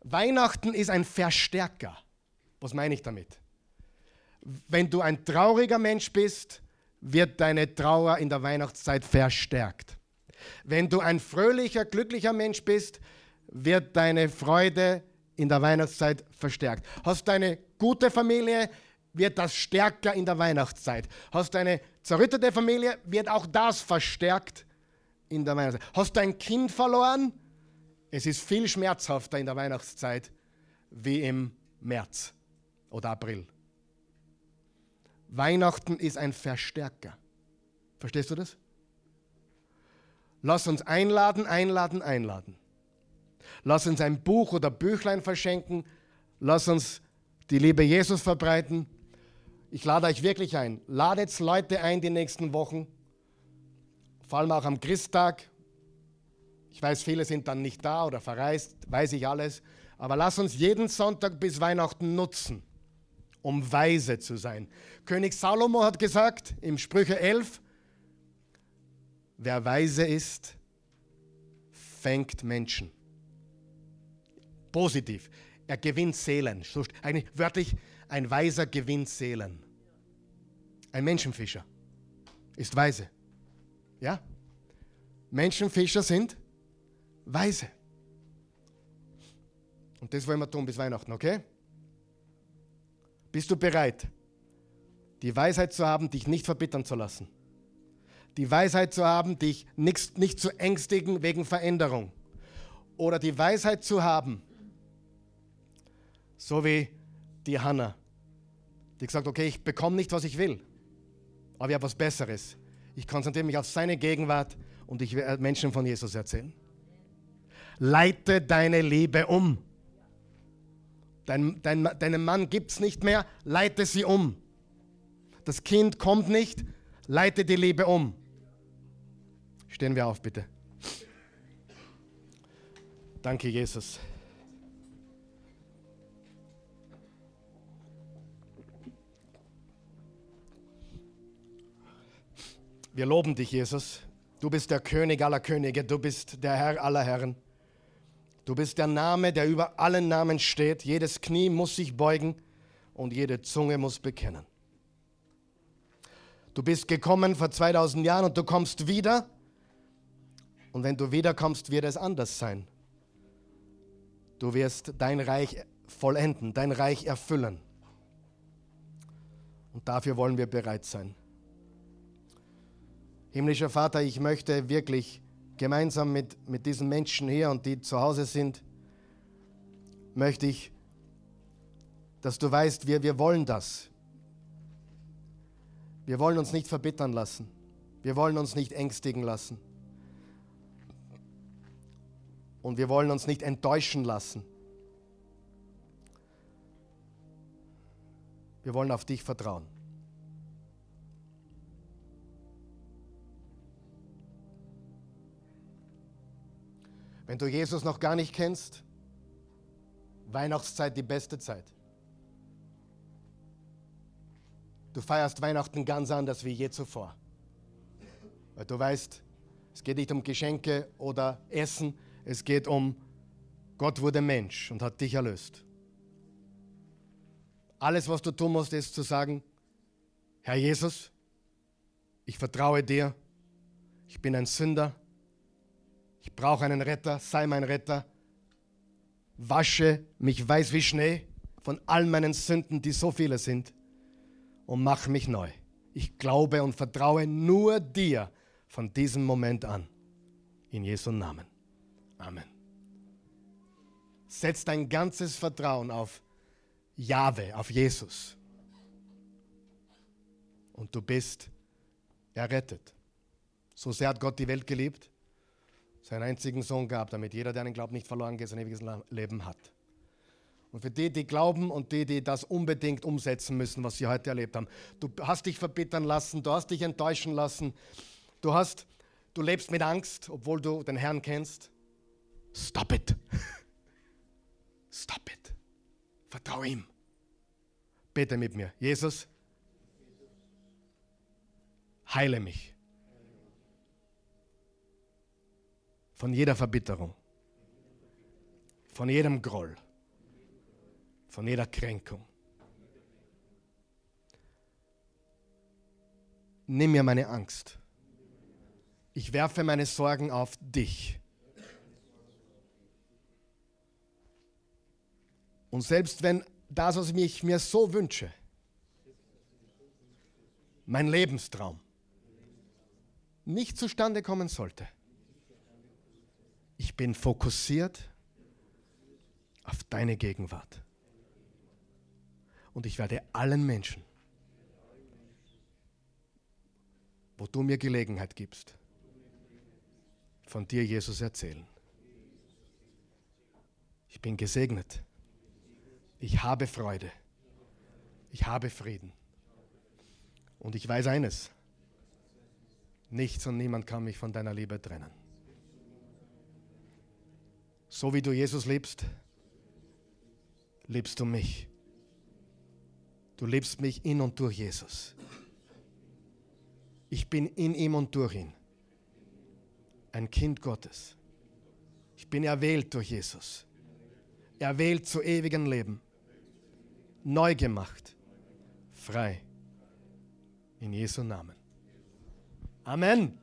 Weihnachten ist ein Verstärker. Was meine ich damit? Wenn du ein trauriger Mensch bist, wird deine Trauer in der Weihnachtszeit verstärkt. Wenn du ein fröhlicher, glücklicher Mensch bist, wird deine Freude in der Weihnachtszeit verstärkt. Hast du eine gute Familie, wird das stärker in der Weihnachtszeit. Hast du eine zerrüttete Familie, wird auch das verstärkt in der Weihnachtszeit. Hast du ein Kind verloren, es ist viel schmerzhafter in der Weihnachtszeit wie im März oder April. Weihnachten ist ein Verstärker. Verstehst du das? Lass uns einladen, einladen, einladen. Lass uns ein Buch oder Büchlein verschenken. Lass uns die Liebe Jesus verbreiten. Ich lade euch wirklich ein. Ladet Leute ein die nächsten Wochen. Vor allem auch am Christtag. Ich weiß, viele sind dann nicht da oder verreist, weiß ich alles. Aber lass uns jeden Sonntag bis Weihnachten nutzen um weise zu sein. König Salomo hat gesagt im Sprüche 11, wer weise ist, fängt Menschen. Positiv. Er gewinnt Seelen. Eigentlich wörtlich, ein Weiser gewinnt Seelen. Ein Menschenfischer ist weise. Ja? Menschenfischer sind weise. Und das wollen wir tun bis Weihnachten, okay? Bist du bereit, die Weisheit zu haben, dich nicht verbittern zu lassen? Die Weisheit zu haben, dich nicht, nicht zu ängstigen wegen Veränderung? Oder die Weisheit zu haben, so wie die Hannah, die gesagt okay, ich bekomme nicht, was ich will, aber ich habe was Besseres. Ich konzentriere mich auf seine Gegenwart und ich werde Menschen von Jesus erzählen. Leite deine Liebe um. Dein, dein, deinen Mann gibt es nicht mehr, leite sie um. Das Kind kommt nicht, leite die Liebe um. Stehen wir auf, bitte. Danke, Jesus. Wir loben dich, Jesus. Du bist der König aller Könige, du bist der Herr aller Herren. Du bist der Name, der über allen Namen steht. Jedes Knie muss sich beugen und jede Zunge muss bekennen. Du bist gekommen vor 2000 Jahren und du kommst wieder. Und wenn du wiederkommst, wird es anders sein. Du wirst dein Reich vollenden, dein Reich erfüllen. Und dafür wollen wir bereit sein. Himmlischer Vater, ich möchte wirklich gemeinsam mit, mit diesen Menschen hier und die zu Hause sind, möchte ich, dass du weißt, wir, wir wollen das. Wir wollen uns nicht verbittern lassen. Wir wollen uns nicht ängstigen lassen. Und wir wollen uns nicht enttäuschen lassen. Wir wollen auf dich vertrauen. Wenn du Jesus noch gar nicht kennst, Weihnachtszeit die beste Zeit. Du feierst Weihnachten ganz anders wie je zuvor. Weil du weißt, es geht nicht um Geschenke oder Essen, es geht um Gott wurde Mensch und hat dich erlöst. Alles, was du tun musst, ist zu sagen, Herr Jesus, ich vertraue dir, ich bin ein Sünder, ich brauche einen Retter, sei mein Retter, wasche mich weiß wie Schnee von all meinen Sünden, die so viele sind, und mach mich neu. Ich glaube und vertraue nur dir von diesem Moment an. In Jesu Namen. Amen. Setz dein ganzes Vertrauen auf Jahwe, auf Jesus. Und du bist errettet. So sehr hat Gott die Welt geliebt, seinen einzigen Sohn gab, damit jeder, der an ihn glaubt, nicht verloren geht, sein ewiges Leben hat. Und für die, die glauben und die, die das unbedingt umsetzen müssen, was sie heute erlebt haben. Du hast dich verbittern lassen, du hast dich enttäuschen lassen, du, hast, du lebst mit Angst, obwohl du den Herrn kennst. Stop it. Stop it. Vertraue ihm. Bete mit mir. Jesus, heile mich von jeder Verbitterung, von jedem Groll von jeder Kränkung. Nimm mir meine Angst. Ich werfe meine Sorgen auf dich. Und selbst wenn das, was ich mir so wünsche, mein Lebenstraum, nicht zustande kommen sollte, ich bin fokussiert auf deine Gegenwart und ich werde allen Menschen, wo du mir Gelegenheit gibst, von dir, Jesus, erzählen. Ich bin gesegnet. Ich habe Freude. Ich habe Frieden. Und ich weiß eines. Nichts und niemand kann mich von deiner Liebe trennen. So wie du Jesus liebst, liebst du mich. Du liebst mich in und durch Jesus. Ich bin in ihm und durch ihn. Ein Kind Gottes. Ich bin erwählt durch Jesus. Erwählt zu ewigem Leben. Neu gemacht. Frei. In Jesu Namen. Amen.